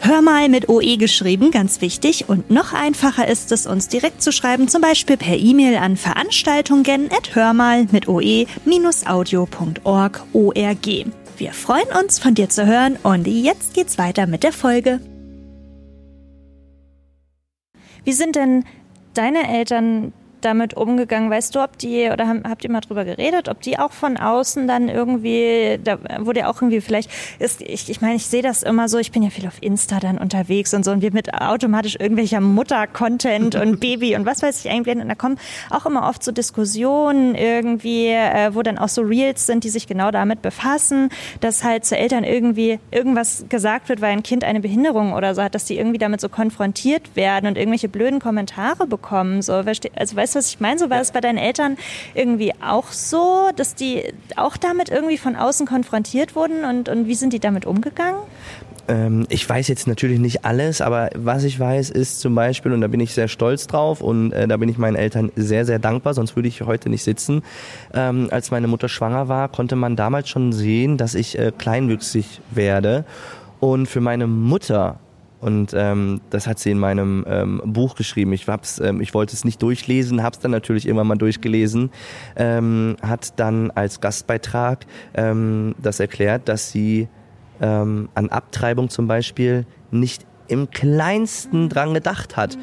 Hör mal mit OE geschrieben, ganz wichtig. Und noch einfacher ist es, uns direkt zu schreiben, zum Beispiel per E-Mail an veranstaltungen.hörmal mit oe-audio.org. Wir freuen uns, von dir zu hören und jetzt geht's weiter mit der Folge. Wie sind denn deine Eltern damit umgegangen? Weißt du, ob die, oder habt ihr mal drüber geredet, ob die auch von außen dann irgendwie, da wurde auch irgendwie vielleicht, ist, ich, ich meine, ich sehe das immer so, ich bin ja viel auf Insta dann unterwegs und so und wir mit automatisch irgendwelcher Mutter-Content und Baby und was weiß ich eigentlich, und da kommen auch immer oft so Diskussionen irgendwie, äh, wo dann auch so Reels sind, die sich genau damit befassen, dass halt zu Eltern irgendwie irgendwas gesagt wird, weil ein Kind eine Behinderung oder so hat, dass die irgendwie damit so konfrontiert werden und irgendwelche blöden Kommentare bekommen, so, also weißt du, was ich meine? So war es bei deinen Eltern irgendwie auch so, dass die auch damit irgendwie von außen konfrontiert wurden und, und wie sind die damit umgegangen? Ähm, ich weiß jetzt natürlich nicht alles, aber was ich weiß, ist zum Beispiel, und da bin ich sehr stolz drauf und äh, da bin ich meinen Eltern sehr, sehr dankbar, sonst würde ich heute nicht sitzen. Ähm, als meine Mutter schwanger war, konnte man damals schon sehen, dass ich äh, kleinwüchsig werde. Und für meine Mutter Und ähm, das hat sie in meinem ähm, Buch geschrieben. Ich, hab's, ähm, ich wollte es nicht durchlesen, habe es dann natürlich immer mal durchgelesen. Ähm, hat dann als Gastbeitrag ähm, das erklärt, dass sie ähm, an Abtreibung zum Beispiel nicht im kleinsten dran gedacht hat.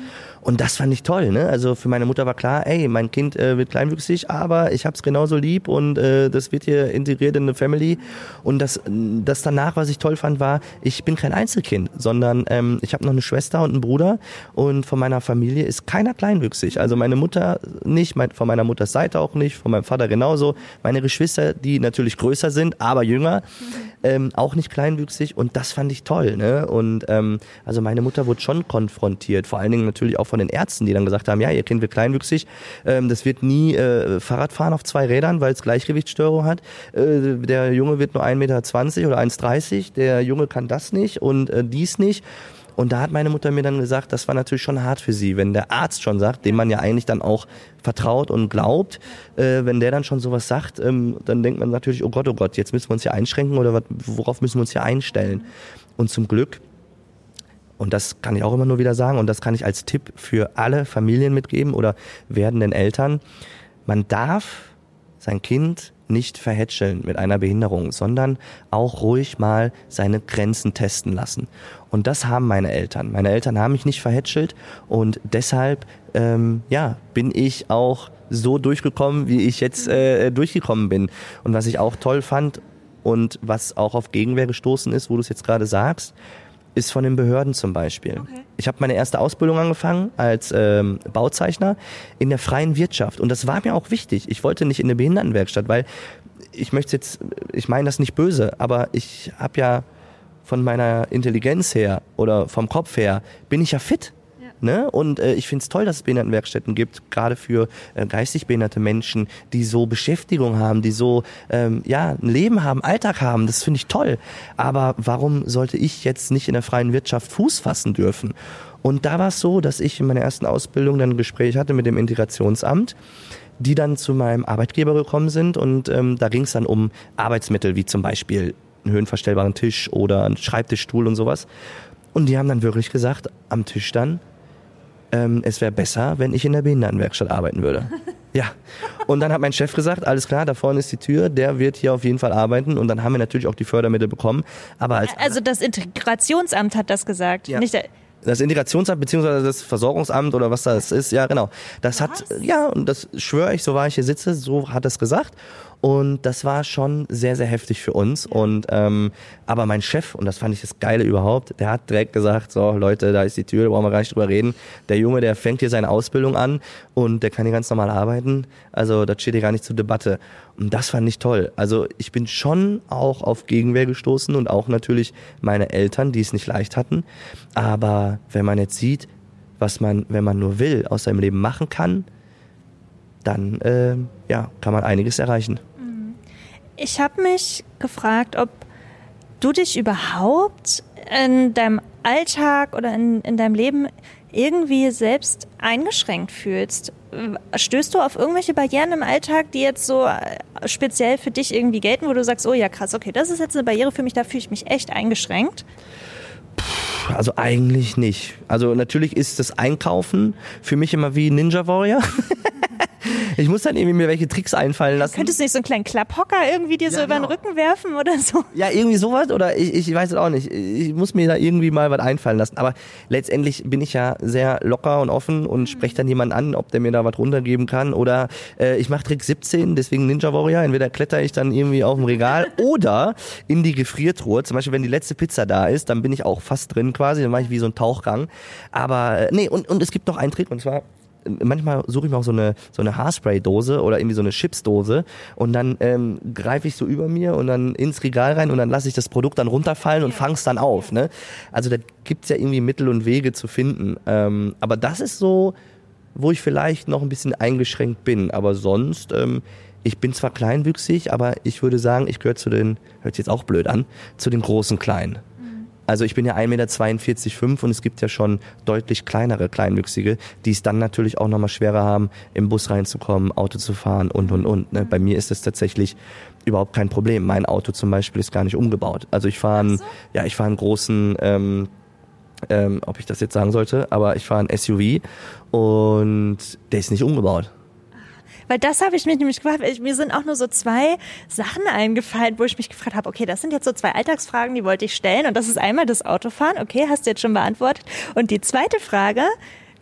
Und das fand ich toll. Ne? Also für meine Mutter war klar, ey, mein Kind äh, wird kleinwüchsig, aber ich habe es genauso lieb und äh, das wird hier integriert in eine Family. Und das, das danach, was ich toll fand, war, ich bin kein Einzelkind, sondern ähm, ich habe noch eine Schwester und einen Bruder und von meiner Familie ist keiner kleinwüchsig. Also meine Mutter nicht, mein, von meiner Mutters Seite auch nicht, von meinem Vater genauso. Meine Geschwister, die natürlich größer sind, aber jünger, ähm, auch nicht kleinwüchsig und das fand ich toll. Ne? Und ähm, also meine Mutter wurde schon konfrontiert, vor allen Dingen natürlich auch von den Ärzten, die dann gesagt haben, ja, ihr Kind wird kleinwüchsig, ähm, das wird nie äh, Fahrrad fahren auf zwei Rädern, weil es Gleichgewichtsstörung hat. Äh, der Junge wird nur 1,20 Meter oder 1,30, der Junge kann das nicht und äh, dies nicht. Und da hat meine Mutter mir dann gesagt, das war natürlich schon hart für sie, wenn der Arzt schon sagt, dem man ja eigentlich dann auch vertraut und glaubt, äh, wenn der dann schon sowas sagt, ähm, dann denkt man natürlich, oh Gott, oh Gott, jetzt müssen wir uns hier einschränken oder worauf müssen wir uns hier einstellen? Und zum Glück und das kann ich auch immer nur wieder sagen und das kann ich als Tipp für alle Familien mitgeben oder werdenden Eltern. Man darf sein Kind nicht verhätscheln mit einer Behinderung, sondern auch ruhig mal seine Grenzen testen lassen. Und das haben meine Eltern. Meine Eltern haben mich nicht verhätschelt und deshalb ähm, ja, bin ich auch so durchgekommen, wie ich jetzt äh, durchgekommen bin. Und was ich auch toll fand und was auch auf Gegenwehr gestoßen ist, wo du es jetzt gerade sagst, ist von den Behörden zum Beispiel. Okay. Ich habe meine erste Ausbildung angefangen als ähm, Bauzeichner in der freien Wirtschaft und das war mir auch wichtig. Ich wollte nicht in eine Behindertenwerkstatt, weil ich möchte jetzt, ich meine das nicht böse, aber ich habe ja von meiner Intelligenz her oder vom Kopf her bin ich ja fit. Ne? Und äh, ich finde es toll, dass es Behindertenwerkstätten gibt, gerade für äh, geistig behinderte Menschen, die so Beschäftigung haben, die so ähm, ja ein Leben haben, Alltag haben. Das finde ich toll. Aber warum sollte ich jetzt nicht in der freien Wirtschaft Fuß fassen dürfen? Und da war es so, dass ich in meiner ersten Ausbildung dann ein Gespräch hatte mit dem Integrationsamt die dann zu meinem Arbeitgeber gekommen sind und ähm, da ging es dann um Arbeitsmittel wie zum Beispiel einen höhenverstellbaren Tisch oder einen Schreibtischstuhl und sowas. Und die haben dann wirklich gesagt, am Tisch dann, ähm, es wäre besser, wenn ich in der Behindertenwerkstatt arbeiten würde. Ja. Und dann hat mein Chef gesagt, alles klar, da vorne ist die Tür, der wird hier auf jeden Fall arbeiten. Und dann haben wir natürlich auch die Fördermittel bekommen. Aber als also das Integrationsamt hat das gesagt, ja. nicht der das Integrationsamt beziehungsweise das Versorgungsamt oder was das ist, ja genau. Das was? hat, ja, und das schwöre ich, so war ich hier sitze, so hat es gesagt. Und das war schon sehr, sehr heftig für uns. Und ähm, aber mein Chef, und das fand ich das Geile überhaupt, der hat direkt gesagt: So, Leute, da ist die Tür, da brauchen wir gar nicht drüber reden. Der Junge, der fängt hier seine Ausbildung an und der kann hier ganz normal arbeiten. Also das steht hier gar nicht zur Debatte. Und das fand ich toll. Also ich bin schon auch auf Gegenwehr gestoßen und auch natürlich meine Eltern, die es nicht leicht hatten. Aber wenn man jetzt sieht, was man, wenn man nur will, aus seinem Leben machen kann, dann äh, ja, kann man einiges erreichen. Ich habe mich gefragt, ob du dich überhaupt in deinem Alltag oder in, in deinem Leben irgendwie selbst eingeschränkt fühlst. Stößt du auf irgendwelche Barrieren im Alltag, die jetzt so äh, speziell für dich irgendwie gelten, wo du sagst, oh ja krass, okay, das ist jetzt eine Barriere für mich, da fühle ich mich echt eingeschränkt? Also eigentlich nicht. Also natürlich ist das Einkaufen für mich immer wie Ninja Warrior. ich muss dann irgendwie mir welche Tricks einfallen lassen. Könntest du nicht so einen kleinen Klapphocker irgendwie dir ja, so über den genau. Rücken werfen oder so? Ja, irgendwie sowas oder ich, ich weiß es auch nicht. Ich muss mir da irgendwie mal was einfallen lassen. Aber letztendlich bin ich ja sehr locker und offen und mhm. spreche dann jemanden an, ob der mir da was runtergeben kann. Oder äh, ich mache Trick 17, deswegen Ninja Warrior. Entweder kletter ich dann irgendwie auf dem Regal oder in die Gefriertruhe. Zum Beispiel, wenn die letzte Pizza da ist, dann bin ich auch fast drin quasi. Dann mache ich wie so einen Tauchgang. Aber äh, nee, und, und es gibt noch einen Trick und zwar manchmal suche ich mir auch so eine, so eine Haarspray-Dose oder irgendwie so eine Chips-Dose und dann ähm, greife ich so über mir und dann ins Regal rein und dann lasse ich das Produkt dann runterfallen und fange es dann auf. Ne? Also da gibt's ja irgendwie Mittel und Wege zu finden. Ähm, aber das ist so, wo ich vielleicht noch ein bisschen eingeschränkt bin. Aber sonst, ähm, ich bin zwar kleinwüchsig, aber ich würde sagen, ich gehöre zu den, hört sich jetzt auch blöd an, zu den großen Kleinen. Also ich bin ja 1,42 Meter und es gibt ja schon deutlich kleinere Kleinwüchsige, die es dann natürlich auch nochmal schwerer haben, im Bus reinzukommen, Auto zu fahren und und und. Ne? Bei mir ist das tatsächlich überhaupt kein Problem. Mein Auto zum Beispiel ist gar nicht umgebaut. Also ich fahre einen, ja, ich fahre einen großen ähm, ähm, ob ich das jetzt sagen sollte, aber ich fahre ein SUV und der ist nicht umgebaut. Weil das habe ich mich nämlich gefragt. Ich, mir sind auch nur so zwei Sachen eingefallen, wo ich mich gefragt habe, okay, das sind jetzt so zwei Alltagsfragen, die wollte ich stellen. Und das ist einmal das Autofahren. Okay, hast du jetzt schon beantwortet. Und die zweite Frage,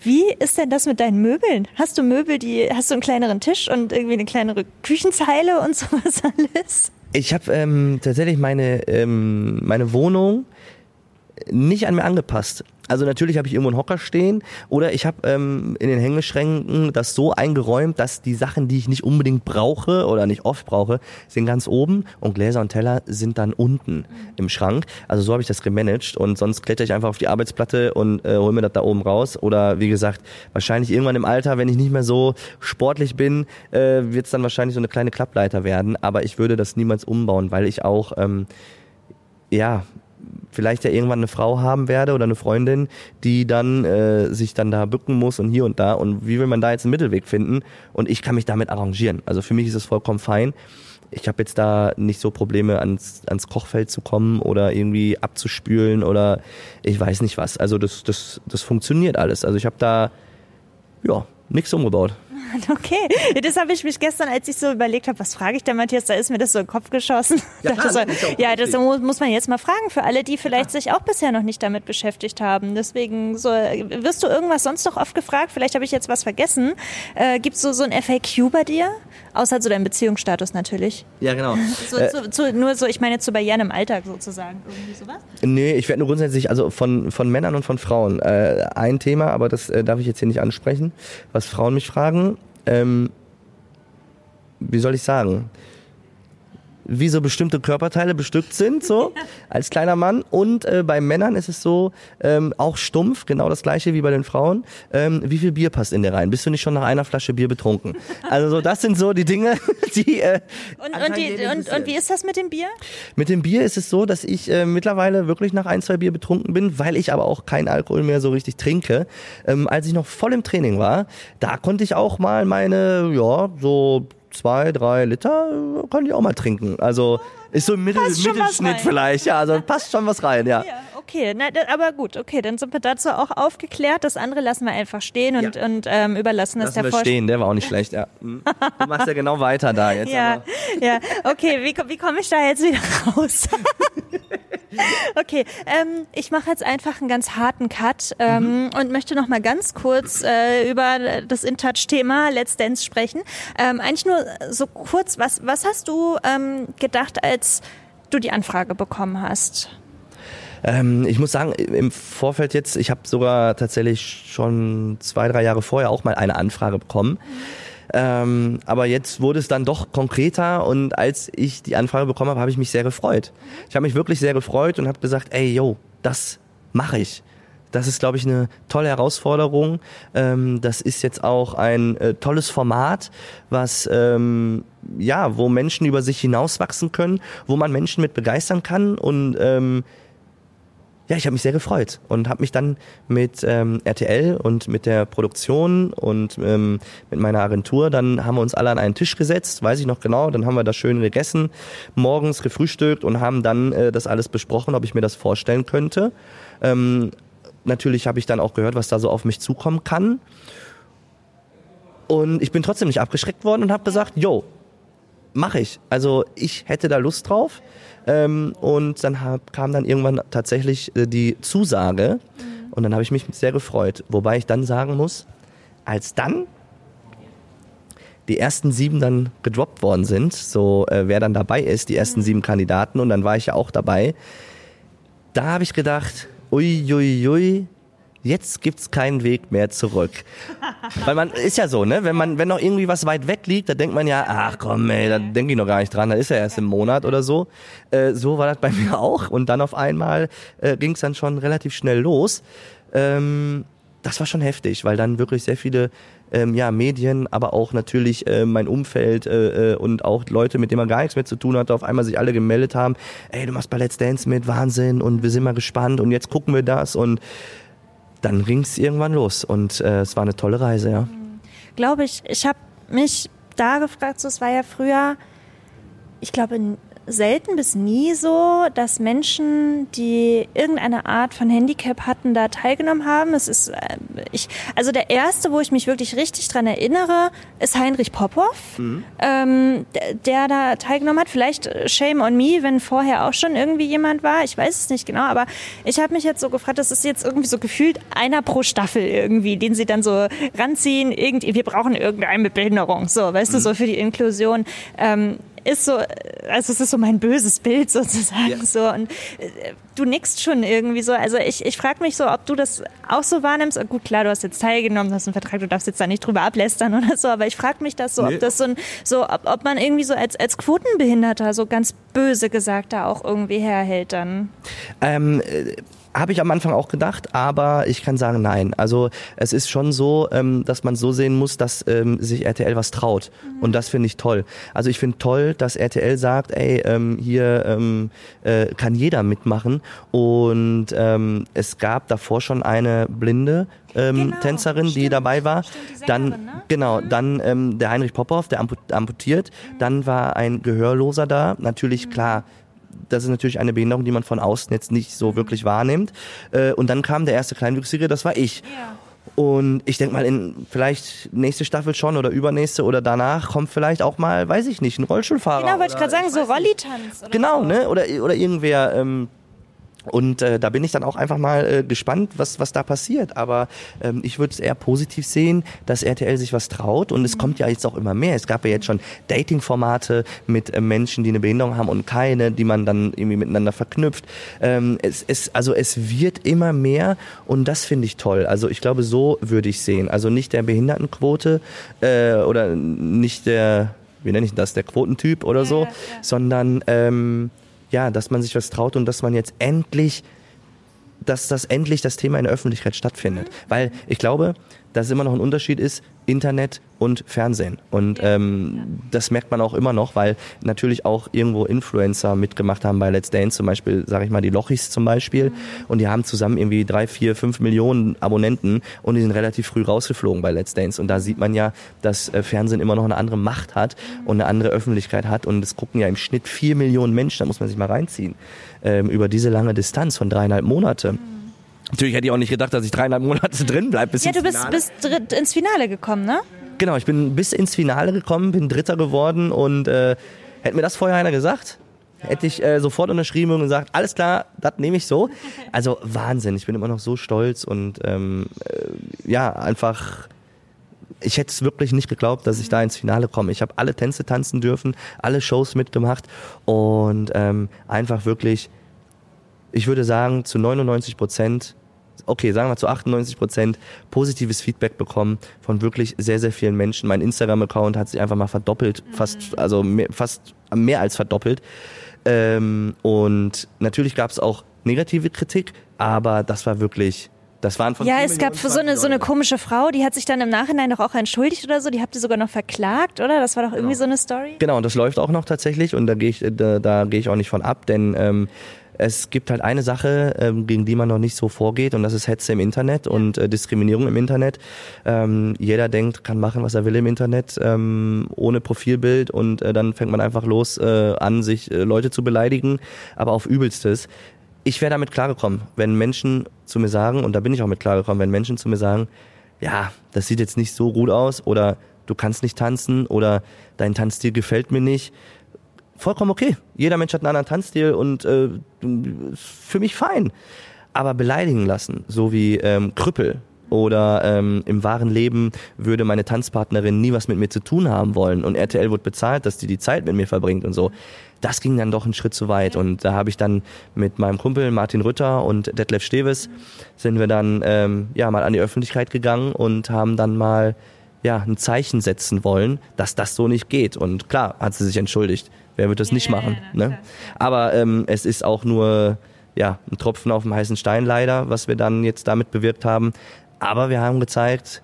wie ist denn das mit deinen Möbeln? Hast du Möbel, die, hast du einen kleineren Tisch und irgendwie eine kleinere Küchenzeile und sowas alles? Ich habe ähm, tatsächlich meine, ähm, meine Wohnung nicht an mir angepasst. Also natürlich habe ich irgendwo einen Hocker stehen oder ich habe ähm, in den Hängeschränken das so eingeräumt, dass die Sachen, die ich nicht unbedingt brauche oder nicht oft brauche, sind ganz oben und Gläser und Teller sind dann unten im Schrank. Also so habe ich das gemanagt und sonst kletter ich einfach auf die Arbeitsplatte und äh, hole mir das da oben raus. Oder wie gesagt, wahrscheinlich irgendwann im Alter, wenn ich nicht mehr so sportlich bin, äh, wird es dann wahrscheinlich so eine kleine Klappleiter werden. Aber ich würde das niemals umbauen, weil ich auch ähm, ja, vielleicht ja irgendwann eine Frau haben werde oder eine Freundin, die dann äh, sich dann da bücken muss und hier und da. Und wie will man da jetzt einen Mittelweg finden? Und ich kann mich damit arrangieren. Also für mich ist es vollkommen fein. Ich habe jetzt da nicht so Probleme, ans, ans Kochfeld zu kommen oder irgendwie abzuspülen oder ich weiß nicht was. Also das, das, das funktioniert alles. Also ich habe da ja nichts umgebaut. Okay, das habe ich mich gestern, als ich so überlegt habe, was frage ich denn Matthias, da ist mir das so in den Kopf geschossen. Ja, das, so, ja, das muss man jetzt mal fragen für alle, die vielleicht ja. sich auch bisher noch nicht damit beschäftigt haben. Deswegen so, wirst du irgendwas sonst noch oft gefragt? Vielleicht habe ich jetzt was vergessen. Äh, Gibt es so, so ein FAQ bei dir? Außer so dein Beziehungsstatus natürlich. Ja, genau. So, äh, zu, zu, nur so, ich meine zu Barrieren im Alltag sozusagen. Irgendwie sowas? Nee, ich werde nur grundsätzlich, also von, von Männern und von Frauen. Äh, ein Thema, aber das äh, darf ich jetzt hier nicht ansprechen, was Frauen mich fragen ähm, wie soll ich sagen, wie so bestimmte Körperteile bestückt sind, so als kleiner Mann. Und äh, bei Männern ist es so, ähm, auch stumpf, genau das gleiche wie bei den Frauen. Ähm, wie viel Bier passt in dir rein? Bist du nicht schon nach einer Flasche Bier betrunken? Also so, das sind so die Dinge, die. Äh, und, und, die, und, und wie ist das mit dem Bier? Mit dem Bier ist es so, dass ich äh, mittlerweile wirklich nach ein, zwei Bier betrunken bin, weil ich aber auch keinen Alkohol mehr so richtig trinke. Ähm, als ich noch voll im Training war, da konnte ich auch mal meine, ja, so zwei, drei Liter kann ich auch mal trinken. Also ist so ein Mittel, Mittelschnitt vielleicht. Ja, also passt schon was rein, ja. ja okay, Na, aber gut, okay, dann sind wir dazu auch aufgeklärt. Das andere lassen wir einfach stehen und, ja. und ähm, überlassen es der Forschung. stehen, der war auch nicht schlecht, ja. Hm. Du machst ja genau weiter da jetzt. Ja, aber. ja, okay, wie, wie komme ich da jetzt wieder raus? Okay, ähm, ich mache jetzt einfach einen ganz harten Cut ähm, mhm. und möchte noch mal ganz kurz äh, über das InTouch-Thema Let's Dance sprechen. Ähm, eigentlich nur so kurz, was, was hast du ähm, gedacht, als du die Anfrage bekommen hast? Ähm, ich muss sagen, im Vorfeld jetzt, ich habe sogar tatsächlich schon zwei, drei Jahre vorher auch mal eine Anfrage bekommen. Mhm ähm, aber jetzt wurde es dann doch konkreter und als ich die Anfrage bekommen habe, habe ich mich sehr gefreut. Ich habe mich wirklich sehr gefreut und habe gesagt, ey, yo, das mache ich. Das ist, glaube ich, eine tolle Herausforderung. Ähm, das ist jetzt auch ein äh, tolles Format, was ähm, ja, wo Menschen über sich hinauswachsen können, wo man Menschen mit begeistern kann und ähm, ja, ich habe mich sehr gefreut und habe mich dann mit ähm, RTL und mit der Produktion und ähm, mit meiner Agentur, dann haben wir uns alle an einen Tisch gesetzt, weiß ich noch genau, dann haben wir da schön gegessen, morgens gefrühstückt und haben dann äh, das alles besprochen, ob ich mir das vorstellen könnte. Ähm, natürlich habe ich dann auch gehört, was da so auf mich zukommen kann. Und ich bin trotzdem nicht abgeschreckt worden und habe gesagt, yo, mache ich. Also ich hätte da Lust drauf. Ähm, und dann hab, kam dann irgendwann tatsächlich äh, die Zusage mhm. und dann habe ich mich sehr gefreut. Wobei ich dann sagen muss, als dann die ersten sieben dann gedroppt worden sind, so äh, wer dann dabei ist, die ersten mhm. sieben Kandidaten und dann war ich ja auch dabei, da habe ich gedacht, uiuiui, ui, ui, jetzt gibt's keinen Weg mehr zurück. Weil man ist ja so, ne? Wenn man, wenn noch irgendwie was weit weg liegt, da denkt man ja, ach komm, ey, da denke ich noch gar nicht dran, da ist ja erst im Monat oder so. Äh, so war das bei mir auch. Und dann auf einmal äh, ging's dann schon relativ schnell los. Ähm, das war schon heftig, weil dann wirklich sehr viele ähm, ja, Medien, aber auch natürlich äh, mein Umfeld äh, äh, und auch Leute, mit denen man gar nichts mehr zu tun hatte, auf einmal sich alle gemeldet haben, ey, du machst bei Let's Dance mit, Wahnsinn und wir sind mal gespannt und jetzt gucken wir das und dann ging es irgendwann los und äh, es war eine tolle Reise, ja. Glaube ich. Ich habe mich da gefragt, so, es war ja früher ich glaube, selten bis nie so, dass Menschen, die irgendeine Art von Handicap hatten, da teilgenommen haben. Es ist, äh, ich, also der erste, wo ich mich wirklich richtig dran erinnere, ist Heinrich Popov, mhm. ähm, der, der, da teilgenommen hat. Vielleicht äh, Shame on me, wenn vorher auch schon irgendwie jemand war. Ich weiß es nicht genau, aber ich habe mich jetzt so gefragt, das ist jetzt irgendwie so gefühlt einer pro Staffel irgendwie, den sie dann so ranziehen. Irgendwie, wir brauchen irgendeine mit Behinderung, so, weißt mhm. du, so für die Inklusion. Ähm, ist so, also es ist so mein böses Bild sozusagen ja. so und äh, du nickst schon irgendwie so. Also ich, ich frage mich so, ob du das auch so wahrnimmst. Gut, klar, du hast jetzt teilgenommen, du hast einen Vertrag, du darfst jetzt da nicht drüber ablästern oder so, aber ich frage mich das so, nee. ob das so ein, so, ob, ob man irgendwie so als, als Quotenbehinderter so ganz böse gesagt da auch irgendwie herhält dann. Ähm, äh habe ich am Anfang auch gedacht, aber ich kann sagen, nein. Also es ist schon so, ähm, dass man so sehen muss, dass ähm, sich RTL was traut. Mhm. Und das finde ich toll. Also ich finde toll, dass RTL sagt, ey, ähm, hier ähm, äh, kann jeder mitmachen. Und ähm, es gab davor schon eine blinde ähm, genau, Tänzerin, stimmt, die dabei war. Stimmt, dann ne? genau, mhm. dann ähm, der Heinrich Popov, der amputiert. Mhm. Dann war ein Gehörloser da. Natürlich mhm. klar das ist natürlich eine Behinderung, die man von außen jetzt nicht so wirklich wahrnimmt. Äh, und dann kam der erste Kleinwüchsige, das war ich. Ja. Und ich denke mal, in vielleicht nächste Staffel schon oder übernächste oder danach kommt vielleicht auch mal, weiß ich nicht, ein Rollstuhlfahrer. Genau, wollte ich gerade sagen, so Rollitanz. Genau, so. ne? Oder, oder irgendwer. Ähm, und äh, da bin ich dann auch einfach mal äh, gespannt, was, was da passiert. Aber ähm, ich würde es eher positiv sehen, dass RTL sich was traut. Und es kommt ja jetzt auch immer mehr. Es gab ja jetzt schon Dating-Formate mit äh, Menschen, die eine Behinderung haben und keine, die man dann irgendwie miteinander verknüpft. Ähm, es, es, also es wird immer mehr und das finde ich toll. Also ich glaube, so würde ich sehen. Also nicht der Behindertenquote äh, oder nicht der, wie nenne ich das, der Quotentyp oder so, ja, ja. sondern ähm, ja, dass man sich was traut und dass man jetzt endlich, dass das endlich das Thema in der Öffentlichkeit stattfindet. Weil ich glaube, dass es immer noch ein Unterschied ist, Internet und Fernsehen. Und ähm, das merkt man auch immer noch, weil natürlich auch irgendwo Influencer mitgemacht haben bei Let's Dance, zum Beispiel, sage ich mal, die Lochis zum Beispiel. Mhm. Und die haben zusammen irgendwie drei, vier, fünf Millionen Abonnenten und die sind relativ früh rausgeflogen bei Let's Dance. Und da sieht man ja, dass äh, Fernsehen immer noch eine andere Macht hat mhm. und eine andere Öffentlichkeit hat. Und es gucken ja im Schnitt vier Millionen Menschen, da muss man sich mal reinziehen, ähm, über diese lange Distanz von dreieinhalb Monate. Mhm. Natürlich hätte ich auch nicht gedacht, dass ich dreieinhalb Monate drin bleibe. Ja, du bist, bist ins Finale gekommen, ne? Genau, ich bin bis ins Finale gekommen, bin Dritter geworden und äh, hätte mir das vorher einer gesagt, hätte ich äh, sofort unterschrieben und gesagt, alles klar, das nehme ich so. Also Wahnsinn, ich bin immer noch so stolz und ähm, äh, ja, einfach ich hätte es wirklich nicht geglaubt, dass ich da ins Finale komme. Ich habe alle Tänze tanzen dürfen, alle Shows mitgemacht und ähm, einfach wirklich, ich würde sagen, zu 99 Prozent okay, sagen wir zu 98 Prozent positives Feedback bekommen von wirklich sehr, sehr vielen Menschen. Mein Instagram-Account hat sich einfach mal verdoppelt, mhm. fast, also mehr, fast mehr als verdoppelt. Ähm, und natürlich gab es auch negative Kritik, aber das war wirklich das waren von ja, es gab so eine, so eine komische Frau, die hat sich dann im Nachhinein doch auch entschuldigt oder so. Die habt ihr sogar noch verklagt, oder? Das war doch irgendwie genau. so eine Story. Genau, und das läuft auch noch tatsächlich und da gehe ich, da, da gehe ich auch nicht von ab, denn ähm, es gibt halt eine Sache, ähm, gegen die man noch nicht so vorgeht und das ist Hetze im Internet und äh, Diskriminierung im Internet. Ähm, jeder denkt, kann machen, was er will im Internet, ähm, ohne Profilbild und äh, dann fängt man einfach los äh, an, sich äh, Leute zu beleidigen, aber auf übelstes. Ich wäre damit klargekommen, wenn Menschen zu mir sagen, und da bin ich auch mit klargekommen, wenn Menschen zu mir sagen, ja, das sieht jetzt nicht so gut aus oder du kannst nicht tanzen oder dein Tanzstil gefällt mir nicht, vollkommen okay. Jeder Mensch hat einen anderen Tanzstil und äh, für mich fein. Aber beleidigen lassen, so wie ähm, Krüppel oder ähm, im wahren Leben würde meine Tanzpartnerin nie was mit mir zu tun haben wollen und RTL wird bezahlt, dass die die Zeit mit mir verbringt und so. Das ging dann doch einen Schritt zu weit und da habe ich dann mit meinem Kumpel Martin Rütter und Detlef Steves sind wir dann ähm, ja mal an die Öffentlichkeit gegangen und haben dann mal ja ein Zeichen setzen wollen, dass das so nicht geht und klar hat sie sich entschuldigt. Wer wird das yeah, nicht machen? Ne? Aber ähm, es ist auch nur ja, ein Tropfen auf dem heißen Stein leider, was wir dann jetzt damit bewirkt haben. Aber wir haben gezeigt,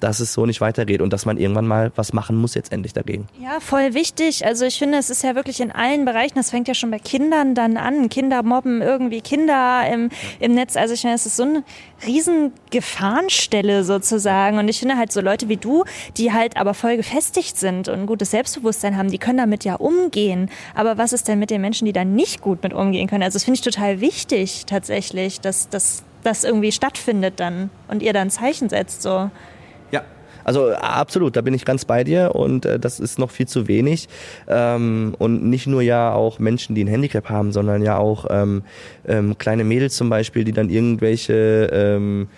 dass es so nicht weitergeht und dass man irgendwann mal was machen muss jetzt endlich dagegen. Ja, voll wichtig. Also ich finde, es ist ja wirklich in allen Bereichen, das fängt ja schon bei Kindern dann an. Kinder mobben irgendwie Kinder im, im Netz. Also ich meine, es ist so eine riesen Gefahrenstelle sozusagen. Und ich finde halt so Leute wie du, die halt aber voll gefestigt sind und ein gutes Selbstbewusstsein haben, die können damit ja umgehen. Aber was ist denn mit den Menschen, die da nicht gut mit umgehen können? Also das finde ich total wichtig tatsächlich, dass das irgendwie stattfindet dann und ihr dann Zeichen setzt so. Also absolut, da bin ich ganz bei dir und äh, das ist noch viel zu wenig. Ähm, und nicht nur ja auch Menschen, die ein Handicap haben, sondern ja auch ähm, ähm, kleine Mädels zum Beispiel, die dann irgendwelche, ähm,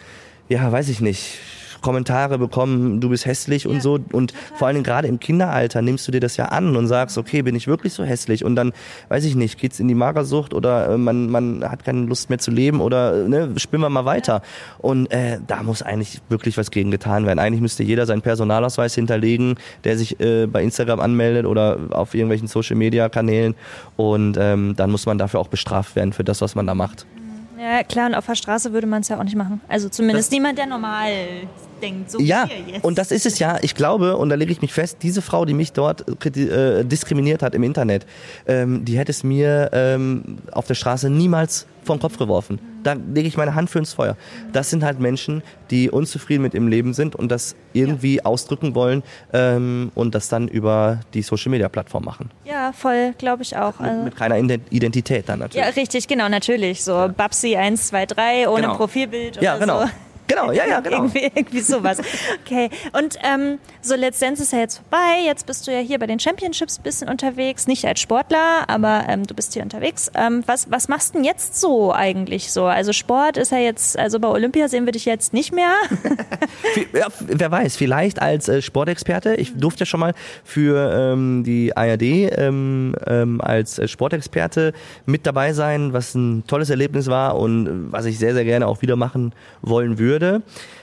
ja, weiß ich nicht, Kommentare bekommen, du bist hässlich ja. und so. Und vor allen Dingen gerade im Kinderalter nimmst du dir das ja an und sagst, okay, bin ich wirklich so hässlich? Und dann, weiß ich nicht, geht's in die Magersucht oder äh, man, man hat keine Lust mehr zu leben oder ne, spinnen wir mal weiter. Und äh, da muss eigentlich wirklich was gegen getan werden. Eigentlich müsste jeder seinen Personalausweis hinterlegen, der sich äh, bei Instagram anmeldet oder auf irgendwelchen Social Media Kanälen. Und ähm, dann muss man dafür auch bestraft werden für das, was man da macht. Ja, klar, und auf der Straße würde man es ja auch nicht machen. Also zumindest das niemand, der normal denkt, so ja, und das ist es ja. Ich glaube, und da lege ich mich fest, diese Frau, die mich dort äh, diskriminiert hat im Internet, ähm, die hätte es mir ähm, auf der Straße niemals vom Kopf geworfen. Da lege ich meine Hand für ins Feuer. Das sind halt Menschen, die unzufrieden mit ihrem Leben sind und das irgendwie ja. ausdrücken wollen ähm, und das dann über die Social Media Plattform machen. Ja, voll, glaube ich auch. Mit, also mit, keiner Identität dann natürlich. Ja, richtig, genau, natürlich. So ja. Babsi 1, 2, 3 ohne genau. Profilbild. Ja, genau. So. Genau, ja, ja, genau. irgendwie, irgendwie sowas. Okay. Und ähm, so Let's Dance ist ja jetzt vorbei. Jetzt bist du ja hier bei den Championships ein bisschen unterwegs. Nicht als Sportler, aber ähm, du bist hier unterwegs. Ähm, was, was machst du denn jetzt so eigentlich so? Also Sport ist ja jetzt, also bei Olympia sehen wir dich jetzt nicht mehr. ja, wer weiß, vielleicht als äh, Sportexperte. Ich durfte ja schon mal für ähm, die ARD ähm, ähm, als äh, Sportexperte mit dabei sein, was ein tolles Erlebnis war und äh, was ich sehr, sehr gerne auch wieder machen wollen würde würde.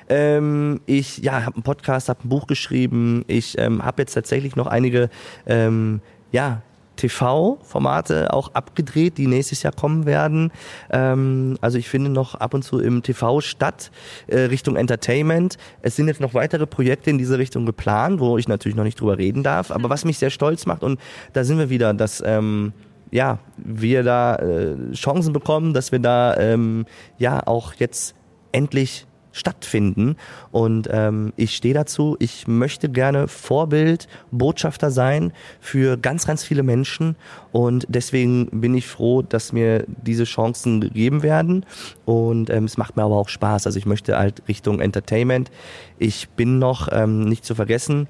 Ähm, ich ja, habe einen Podcast, habe ein Buch geschrieben. Ich ähm, habe jetzt tatsächlich noch einige ähm, ja, TV-Formate auch abgedreht, die nächstes Jahr kommen werden. Ähm, also ich finde noch ab und zu im TV statt, äh, Richtung Entertainment. Es sind jetzt noch weitere Projekte in diese Richtung geplant, wo ich natürlich noch nicht drüber reden darf. Aber was mich sehr stolz macht, und da sind wir wieder, dass ähm, ja, wir da äh, Chancen bekommen, dass wir da ähm, ja auch jetzt endlich stattfinden. Und ähm, ich stehe dazu, ich möchte gerne Vorbild, Botschafter sein für ganz, ganz viele Menschen. Und deswegen bin ich froh, dass mir diese Chancen gegeben werden. Und ähm, es macht mir aber auch Spaß. Also ich möchte halt Richtung Entertainment. Ich bin noch ähm, nicht zu vergessen,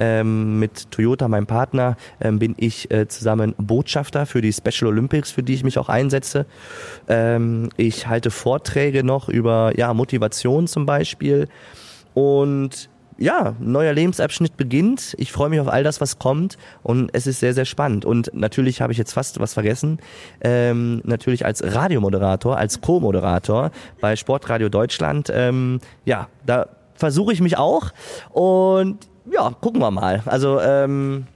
ähm, mit Toyota, meinem Partner, ähm, bin ich äh, zusammen Botschafter für die Special Olympics, für die ich mich auch einsetze. Ähm, ich halte Vorträge noch über ja, Motivation zum Beispiel. Und ja, neuer Lebensabschnitt beginnt. Ich freue mich auf all das, was kommt und es ist sehr, sehr spannend. Und natürlich habe ich jetzt fast was vergessen. Ähm, natürlich als Radiomoderator, als Co-Moderator bei Sportradio Deutschland. Ähm, ja, da versuche ich mich auch und ja, gucken wir mal. Also ähm,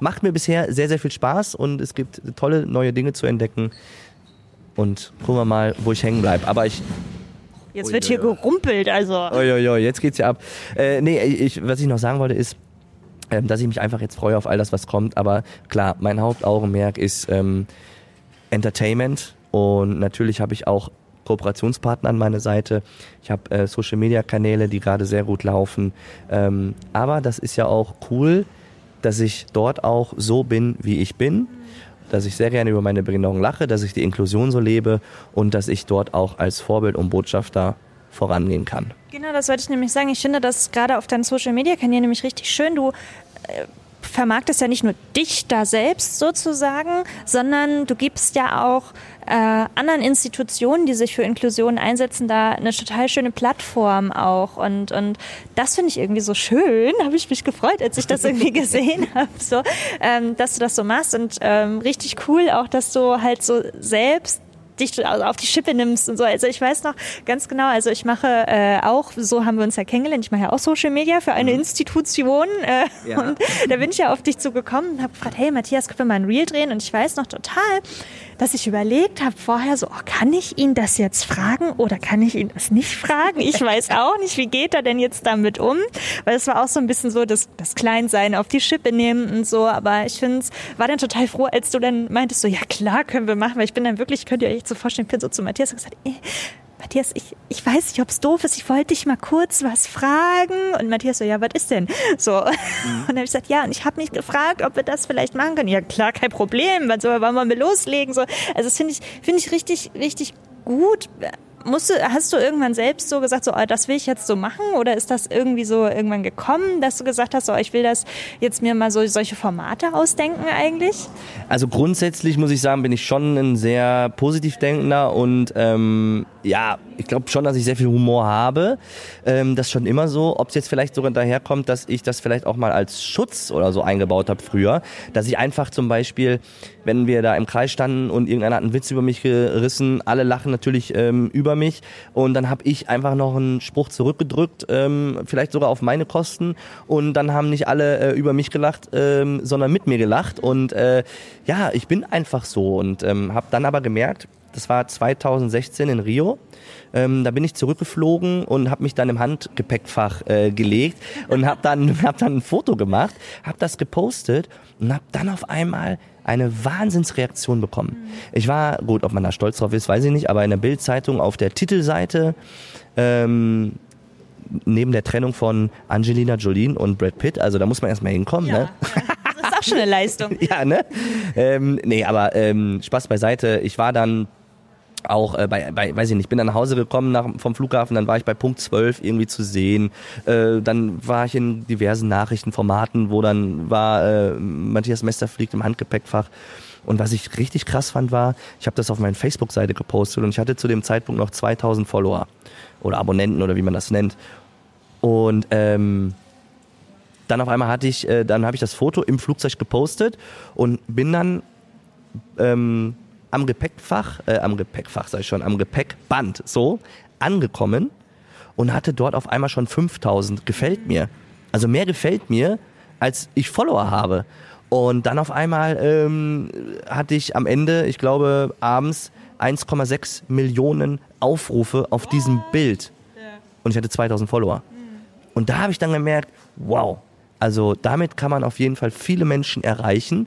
macht mir bisher sehr, sehr viel Spaß und es gibt tolle neue Dinge zu entdecken. Und gucken wir mal, wo ich hängen bleibe. Aber ich. Jetzt wird hier gerumpelt, also. Uiuiui, jetzt geht's ja ab. Äh, nee, ich, was ich noch sagen wollte ist, ähm, dass ich mich einfach jetzt freue auf all das, was kommt. Aber klar, mein Hauptaugenmerk ist ähm, Entertainment. Und natürlich habe ich auch Kooperationspartner an meiner Seite. Ich habe äh, Social Media Kanäle, die gerade sehr gut laufen. Ähm, aber das ist ja auch cool, dass ich dort auch so bin, wie ich bin. Dass ich sehr gerne über meine Behinderung lache, dass ich die Inklusion so lebe und dass ich dort auch als Vorbild und Botschafter vorangehen kann. Genau, das wollte ich nämlich sagen. Ich finde das gerade auf deinen Social Media Kanälen nämlich richtig schön. Du äh, vermarktest ja nicht nur dich da selbst sozusagen, sondern du gibst ja auch äh, anderen Institutionen, die sich für Inklusion einsetzen, da eine total schöne Plattform auch. Und, und das finde ich irgendwie so schön, habe ich mich gefreut, als ich das irgendwie gesehen habe, so, ähm, dass du das so machst. Und ähm, richtig cool auch, dass du halt so selbst dich auf die Schippe nimmst und so. Also ich weiß noch ganz genau, also ich mache äh, auch, so haben wir uns ja kennengelernt, ich mache ja auch Social Media für eine mhm. Institution äh, ja. und da bin ich ja auf dich zugekommen und habe gefragt, hey Matthias, können wir mal ein Reel drehen? Und ich weiß noch total, dass ich überlegt habe vorher so, oh, kann ich ihn das jetzt fragen oder kann ich ihn das nicht fragen? Ich weiß auch nicht, wie geht er denn jetzt damit um? Weil es war auch so ein bisschen so das, das Kleinsein auf die Schippe nehmen und so. Aber ich finde, war dann total froh, als du dann meintest so, ja klar, können wir machen. Weil ich bin dann wirklich, könnt ihr euch vorstellen, ich bin so zu Matthias und gesagt, ey, Matthias, ich, ich weiß nicht, ob es doof ist, ich wollte dich mal kurz was fragen. Und Matthias so, ja, was ist denn? So. Mhm. Und dann habe ich gesagt, ja, und ich habe mich gefragt, ob wir das vielleicht machen können. Ja, klar, kein Problem, wann soll wollen wir mal loslegen? So. Also das finde ich, finde ich richtig, richtig gut musst du, hast du irgendwann selbst so gesagt, so, oh, das will ich jetzt so machen? Oder ist das irgendwie so irgendwann gekommen, dass du gesagt hast, so, ich will das jetzt mir mal so solche Formate ausdenken eigentlich? Also grundsätzlich muss ich sagen, bin ich schon ein sehr positiv denkender und ähm, ja, ich glaube schon, dass ich sehr viel Humor habe. Ähm, das schon immer so. Ob es jetzt vielleicht sogar daherkommt, dass ich das vielleicht auch mal als Schutz oder so eingebaut habe früher. Dass ich einfach zum Beispiel, wenn wir da im Kreis standen und irgendeiner hat einen Witz über mich gerissen, alle lachen natürlich ähm, über mich und dann habe ich einfach noch einen Spruch zurückgedrückt, ähm, vielleicht sogar auf meine Kosten und dann haben nicht alle äh, über mich gelacht, ähm, sondern mit mir gelacht und äh, ja, ich bin einfach so und ähm, habe dann aber gemerkt, das war 2016 in Rio. Ähm, da bin ich zurückgeflogen und habe mich dann im Handgepäckfach äh, gelegt und habe dann, hab dann ein Foto gemacht, habe das gepostet und habe dann auf einmal eine Wahnsinnsreaktion bekommen. Mhm. Ich war, gut, ob man da stolz drauf ist, weiß ich nicht, aber in der Bildzeitung auf der Titelseite ähm, neben der Trennung von Angelina Jolie und Brad Pitt, also da muss man erstmal hinkommen, ja. ne? Das ist auch schon eine Leistung. ja, ne? Ähm, nee, aber ähm, Spaß beiseite. Ich war dann auch äh, bei, bei, weiß ich nicht, bin dann nach Hause gekommen nach, vom Flughafen, dann war ich bei Punkt 12 irgendwie zu sehen. Äh, dann war ich in diversen Nachrichtenformaten, wo dann war, äh, Matthias Mester fliegt im Handgepäckfach. Und was ich richtig krass fand, war, ich habe das auf meine Facebook-Seite gepostet und ich hatte zu dem Zeitpunkt noch 2000 Follower oder Abonnenten oder wie man das nennt. Und ähm, dann auf einmal hatte ich, äh, dann habe ich das Foto im Flugzeug gepostet und bin dann ähm, am Gepäckfach, äh, am Gepäckfach ich schon, am Gepäckband so angekommen und hatte dort auf einmal schon 5000 gefällt mir. Also mehr gefällt mir, als ich Follower habe. Und dann auf einmal ähm, hatte ich am Ende, ich glaube, abends 1,6 Millionen Aufrufe auf diesem Bild. Und ich hatte 2000 Follower. Und da habe ich dann gemerkt, wow, also damit kann man auf jeden Fall viele Menschen erreichen.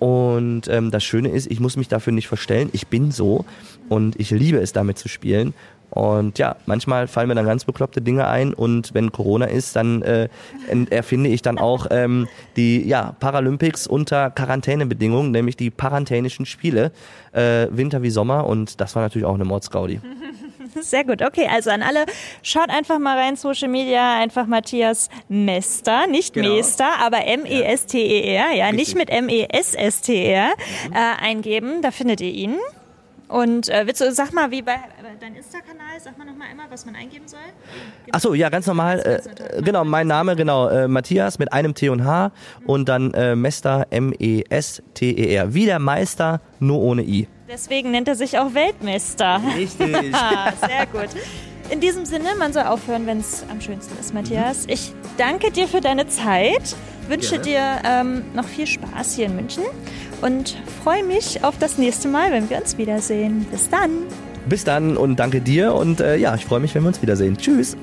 Und ähm, das Schöne ist, ich muss mich dafür nicht verstellen. Ich bin so und ich liebe es, damit zu spielen. Und ja, manchmal fallen mir dann ganz bekloppte Dinge ein und wenn Corona ist, dann äh, erfinde ich dann auch ähm, die ja, Paralympics unter Quarantänebedingungen, nämlich die parantänischen Spiele, äh, Winter wie Sommer und das war natürlich auch eine Mordsgaudi. Sehr gut. Okay, also an alle, schaut einfach mal rein, Social Media, einfach Matthias Mester, nicht genau. Mester, aber M-E-S-T-E-R, ja, Richtig. nicht mit M-E-S-S-T-E-R mhm. äh, eingeben, da findet ihr ihn. Und äh, willst du, sag mal, wie bei, deinem Insta-Kanal, sag mal nochmal immer, was man eingeben soll. Genau. Achso, ja, ganz normal. Äh, genau, mein Name, genau, äh, Matthias mit einem T und H mhm. und dann äh, Mester, M-E-S-T-E-R. Wie der Meister, nur ohne I. Deswegen nennt er sich auch Weltmeister. Richtig. Sehr gut. In diesem Sinne, man soll aufhören, wenn es am schönsten ist, Matthias. Mhm. Ich danke dir für deine Zeit, wünsche Gerne. dir ähm, noch viel Spaß hier in München und freue mich auf das nächste Mal, wenn wir uns wiedersehen. Bis dann. Bis dann und danke dir und äh, ja, ich freue mich, wenn wir uns wiedersehen. Tschüss.